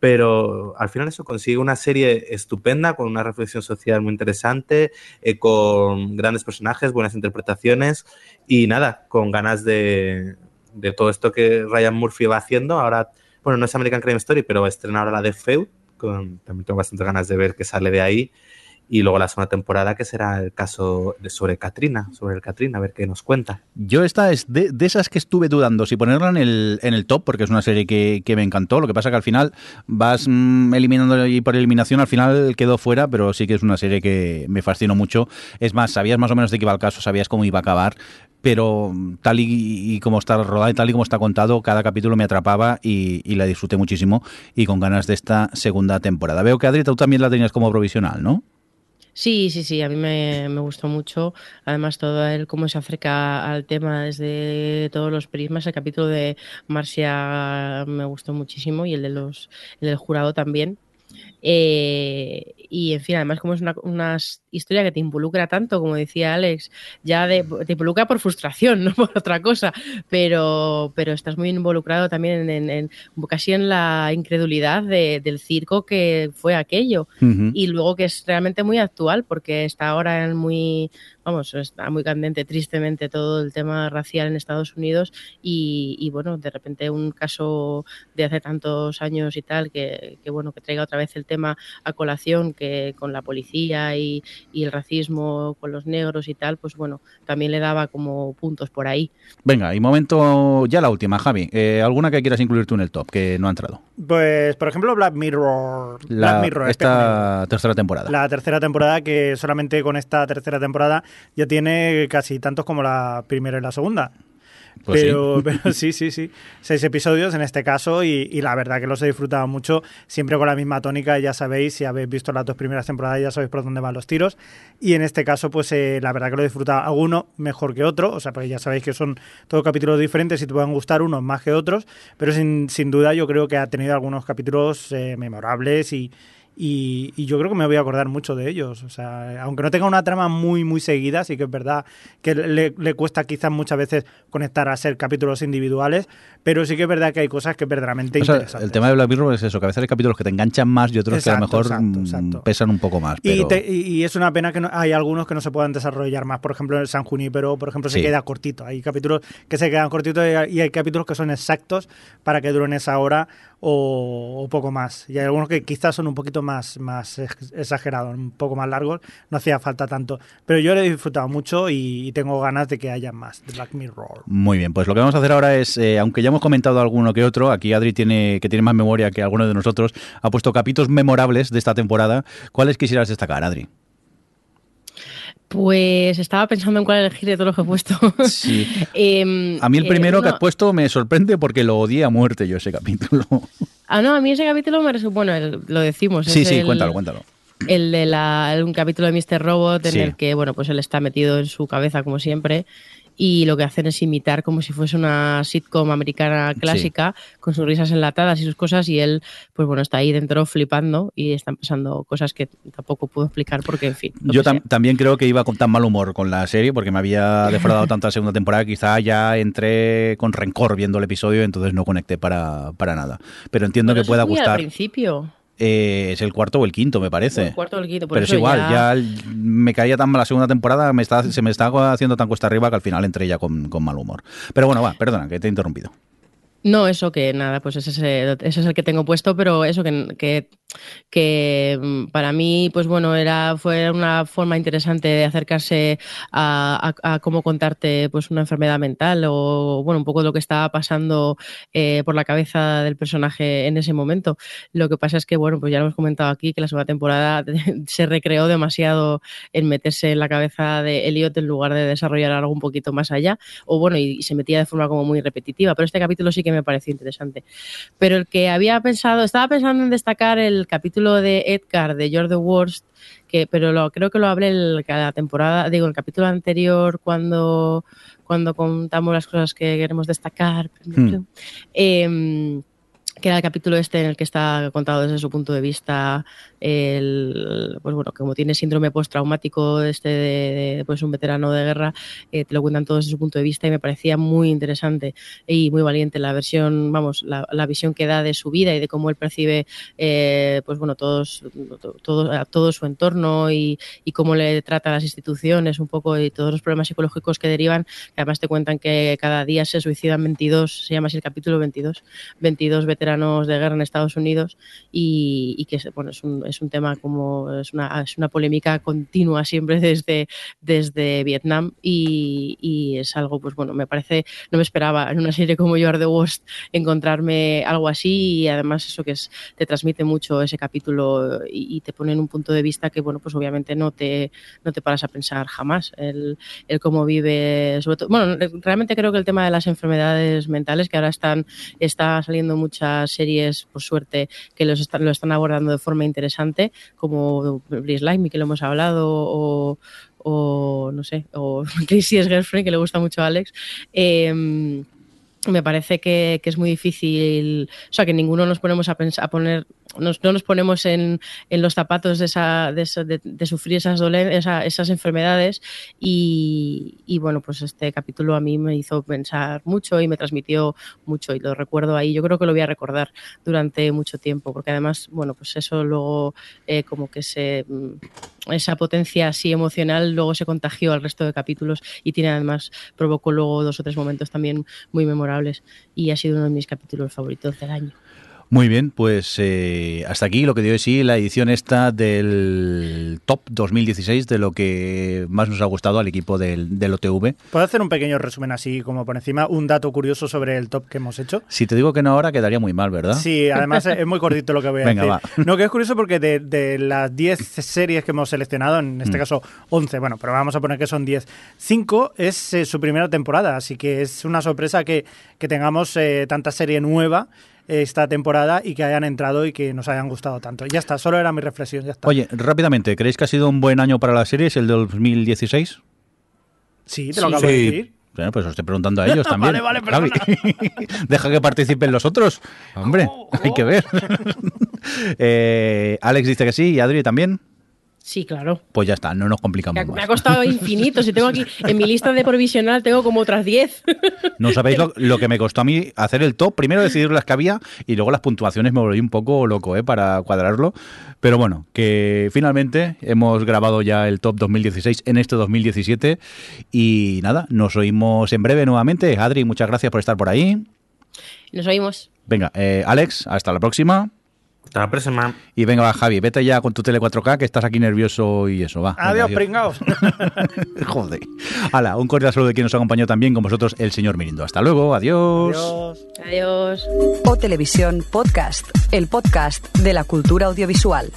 Pero al final eso consigue una serie estupenda, con una reflexión social muy interesante, eh, con grandes personajes, buenas interpretaciones y nada, con ganas de, de todo esto que Ryan Murphy va haciendo. Ahora, bueno, no es American Crime Story, pero va a estrenar ahora la de Feud. Con, también tengo bastante ganas de ver qué sale de ahí y luego la segunda temporada que será el caso de sobre Katrina, sobre el Katrina, a ver qué nos cuenta. Yo esta es de, esas que estuve dudando si ponerla en el, en el top, porque es una serie que, me encantó, lo que pasa que al final vas mm, eliminando y por eliminación al final quedó fuera, pero sí que es una serie que me fascinó mucho. Es más, sabías más o menos de qué iba el caso, sabías cómo iba a acabar, pero tal y, como está rodada y tal y como está contado, cada capítulo me atrapaba y, y, la disfruté muchísimo y con ganas de esta segunda temporada. Veo que Adri, tú también la tenías como provisional, ¿no? Sí, sí, sí, a mí me, me, gustó mucho. Además, todo el cómo se acerca al tema desde todos los prismas. El capítulo de Marcia me gustó muchísimo y el de los el del jurado también. Eh, y en fin, además, como es una, una, historia que te involucra tanto, como decía Alex, ya de, te involucra por frustración, no por otra cosa, pero, pero estás muy involucrado también en, en, casi en la incredulidad de, del circo que fue aquello. Y luego que es realmente muy actual, porque está ahora en muy, vamos, está muy candente, tristemente, todo el tema racial en Estados Unidos y, y bueno, de repente un caso de hace tantos años y tal, que, que bueno, que traiga otra vez el tema a colación, que con la policía y, y, el racismo con los negros y tal, pues bueno, también le daba como puntos por ahí. Venga, y momento, ya la última, Javi, eh, ¿alguna que quieras incluir tú en el top que no ha entrado? Pues, por ejemplo, Black Mirror. Black Mirror esta tercera temporada. La tercera temporada que solamente con esta tercera temporada ya tiene casi tantos como la primera y la segunda. Pues pero, sí. pero, sí, sí, sí. Seis episodios en este caso y, y, la verdad que los he disfrutado mucho, siempre con la misma tónica, ya sabéis, si habéis visto las dos primeras temporadas ya sabéis por dónde van los tiros. Y en este caso, pues eh, la verdad que lo he disfrutado a uno mejor que otro, o sea, porque ya sabéis que son todos capítulos diferentes y te pueden gustar unos más que otros, pero sin, sin duda yo creo que ha tenido algunos capítulos eh, memorables y, y, y, yo creo que me voy a acordar mucho de ellos. O sea, aunque no tenga una trama muy, muy seguida, sí que es verdad que le, le, cuesta quizás muchas veces conectar a ser capítulos individuales, pero sí que es verdad que hay cosas que verdaderamente o sea, interesantes. El tema de Black Mirror es eso, que a veces hay capítulos que te enganchan más y otros exacto, que a lo mejor exacto, mm, exacto. pesan un poco más. Pero... Y, te, y, es una pena que no, hay algunos que no se puedan desarrollar más. Por ejemplo, el San Junípero, por ejemplo, se sí. queda cortito. Hay capítulos que se quedan cortitos y hay capítulos que son exactos para que duren esa hora o, poco más. Y hay algunos que quizás son un poquito más, más exagerado, un poco más largos, no hacía falta tanto. Pero yo lo he disfrutado mucho y, y, tengo ganas de que haya más de Black Mirror. Muy bien, pues lo que vamos a hacer ahora es, eh, aunque ya hemos comentado alguno que otro, aquí Adri tiene que tiene más memoria que alguno de nosotros, ha puesto capítulos memorables de esta temporada. ¿Cuáles quisieras destacar, Adri? Pues estaba pensando en cuál elegir de todos los que he puesto. Sí. eh, a mí el primero eh, no. que has puesto me sorprende porque lo odié a muerte yo ese capítulo. Ah, no, a mí ese capítulo me resulta. Bueno, el, lo decimos. Sí, sí, el, cuéntalo, cuéntalo. El de la, un capítulo de Mr. Robot en sí. el que, bueno, pues él está metido en su cabeza como siempre y lo que hacen es imitar como si fuese una sitcom americana clásica con sus risas enlatadas y sus cosas y él pues bueno está ahí dentro flipando y están pasando cosas que tampoco puedo explicar porque en fin. Yo también creo que iba con tan mal humor con la serie porque me había defraudado tanto la segunda temporada quizá ya entré con rencor viendo el episodio entonces no conecté para, para nada. Pero entiendo que pueda gustar. Al principio. Eh, es el cuarto o el quinto, me parece. El cuarto o el quinto, Pero es igual, ya... me caía tan mal la segunda temporada, me está, se me estaba haciendo tan cuesta arriba que al final entré ya con, con mal humor. Pero bueno, va, perdona, que te he interrumpido. No, eso que nada, pues ese, ese es el que tengo puesto, pero eso que, que, que, mm, para mí, pues bueno, era, fue una forma interesante de acercarse a, a, cómo contarte pues una enfermedad mental o bueno, un poco lo que estaba pasando eh, por la cabeza del personaje en ese momento. Lo que pasa es que, bueno, pues ya lo hemos comentado aquí, que la segunda temporada se recreó demasiado en meterse en la cabeza de Elliot en lugar de desarrollar algo un poquito más allá, o bueno, y, y se metía de forma como muy repetitiva, pero este capítulo sí que me pareció interesante. Pero el que había pensado, estaba pensando en destacar el capítulo de Edgar de George the Worst, que, pero lo, creo que lo hablé el, la temporada, digo, el capítulo anterior cuando, cuando contamos las cosas que queremos destacar. Hmm. Eh, que era el capítulo este en el que está contado desde su punto de vista el, pues bueno, como tiene síndrome postraumático este de, pues un veterano de guerra, eh, te lo cuentan todos desde su punto de vista y me parecía muy interesante y muy valiente la versión, vamos, la, visión que da de su vida y de cómo él percibe, eh, pues bueno, todos, todo, todo su entorno y, y, cómo le trata a las instituciones un poco y todos los problemas psicológicos que derivan, que además te cuentan que cada día se suicidan 22, se llama así el capítulo 22, 22 veteranos de guerra en Estados Unidos y, y que bueno, es un es un tema como es una, es una polémica continua siempre desde, desde Vietnam y, y, es algo, pues bueno, me parece, no me esperaba en una serie como You Are the Worst encontrarme algo así y además eso que es, te transmite mucho ese capítulo y, y, te pone en un punto de vista que, bueno, pues obviamente no te, no te paras a pensar jamás. El, el cómo vive, sobre todo, bueno, realmente creo que el tema de las enfermedades mentales, que ahora están, está saliendo muchas series, por suerte, que los están, lo están abordando de forma interesante como Bliss que lo hemos hablado, o, no sé, o Crisis Girlfriend, que le gusta mucho a Alex. Eh, me parece que, que, es muy difícil, o sea, que ninguno nos ponemos a, pensar, a poner, nos, no nos ponemos en, en los zapatos de, esa, de, de, sufrir esas, dolen, esa, esas enfermedades. Y, bueno, pues este capítulo a mí me hizo pensar mucho y me transmitió mucho y lo recuerdo ahí, yo creo que lo voy a recordar durante mucho tiempo, porque además, bueno, pues eso luego eh, como que se esa potencia así emocional luego se contagió al resto de capítulos y tiene además provocó luego dos o tres momentos también muy memorables. Y ha sido uno de mis capítulos favoritos del año. Muy bien, pues eh, hasta aquí lo que dio de sí la edición esta del Top 2016 de lo que más nos ha gustado al equipo del, del, OTV. ¿Puedo hacer un pequeño resumen así como por encima? Un dato curioso sobre el top que hemos hecho. Si te digo que no ahora quedaría muy mal, ¿verdad? Sí, además es muy cortito lo que voy a Venga, decir. Va. No, que es curioso porque de, de las 10 series que hemos seleccionado, en este mm. caso 11, bueno, pero vamos a poner que son 10, 5 es eh, su primera temporada, así que es una sorpresa que, que tengamos eh, tanta serie nueva esta temporada y que hayan entrado y que nos hayan gustado tanto. Ya está, solo era mi reflexión. Ya está. Oye, rápidamente, ¿creéis que ha sido un buen año para las series, el del 2016? Sí, te lo acabo sí. de decir. Bueno, pues os estoy preguntando a ellos también. vale, vale, Deja que participen los otros. Hombre, oh, oh. hay que ver. eh, Alex dice que sí y Adri también. Sí, claro. Pues ya está, no nos complicamos me ha, más. Me ha costado infinito. Si tengo aquí, en mi lista de provisional tengo como otras 10. No sabéis lo, lo, que me costó a mí hacer el top. Primero decidir las que había y luego las puntuaciones me volví un poco loco ¿eh? para cuadrarlo. Pero bueno, que finalmente hemos grabado ya el top 2016 en este 2017. Y nada, nos oímos en breve nuevamente. Adri, muchas gracias por estar por ahí. Nos oímos. Venga, eh, Alex, hasta la próxima. Hasta la próxima. Y venga, va, Javi, vete ya con tu tele 4K que estás aquí nervioso y eso, va. Adiós, venga, pringaos. Joder. Hala, un cordial saludo de quien nos acompañó también con vosotros, el señor Mirindo. Hasta luego, adiós. Adiós. Adiós. O Televisión Podcast, el podcast de la cultura audiovisual.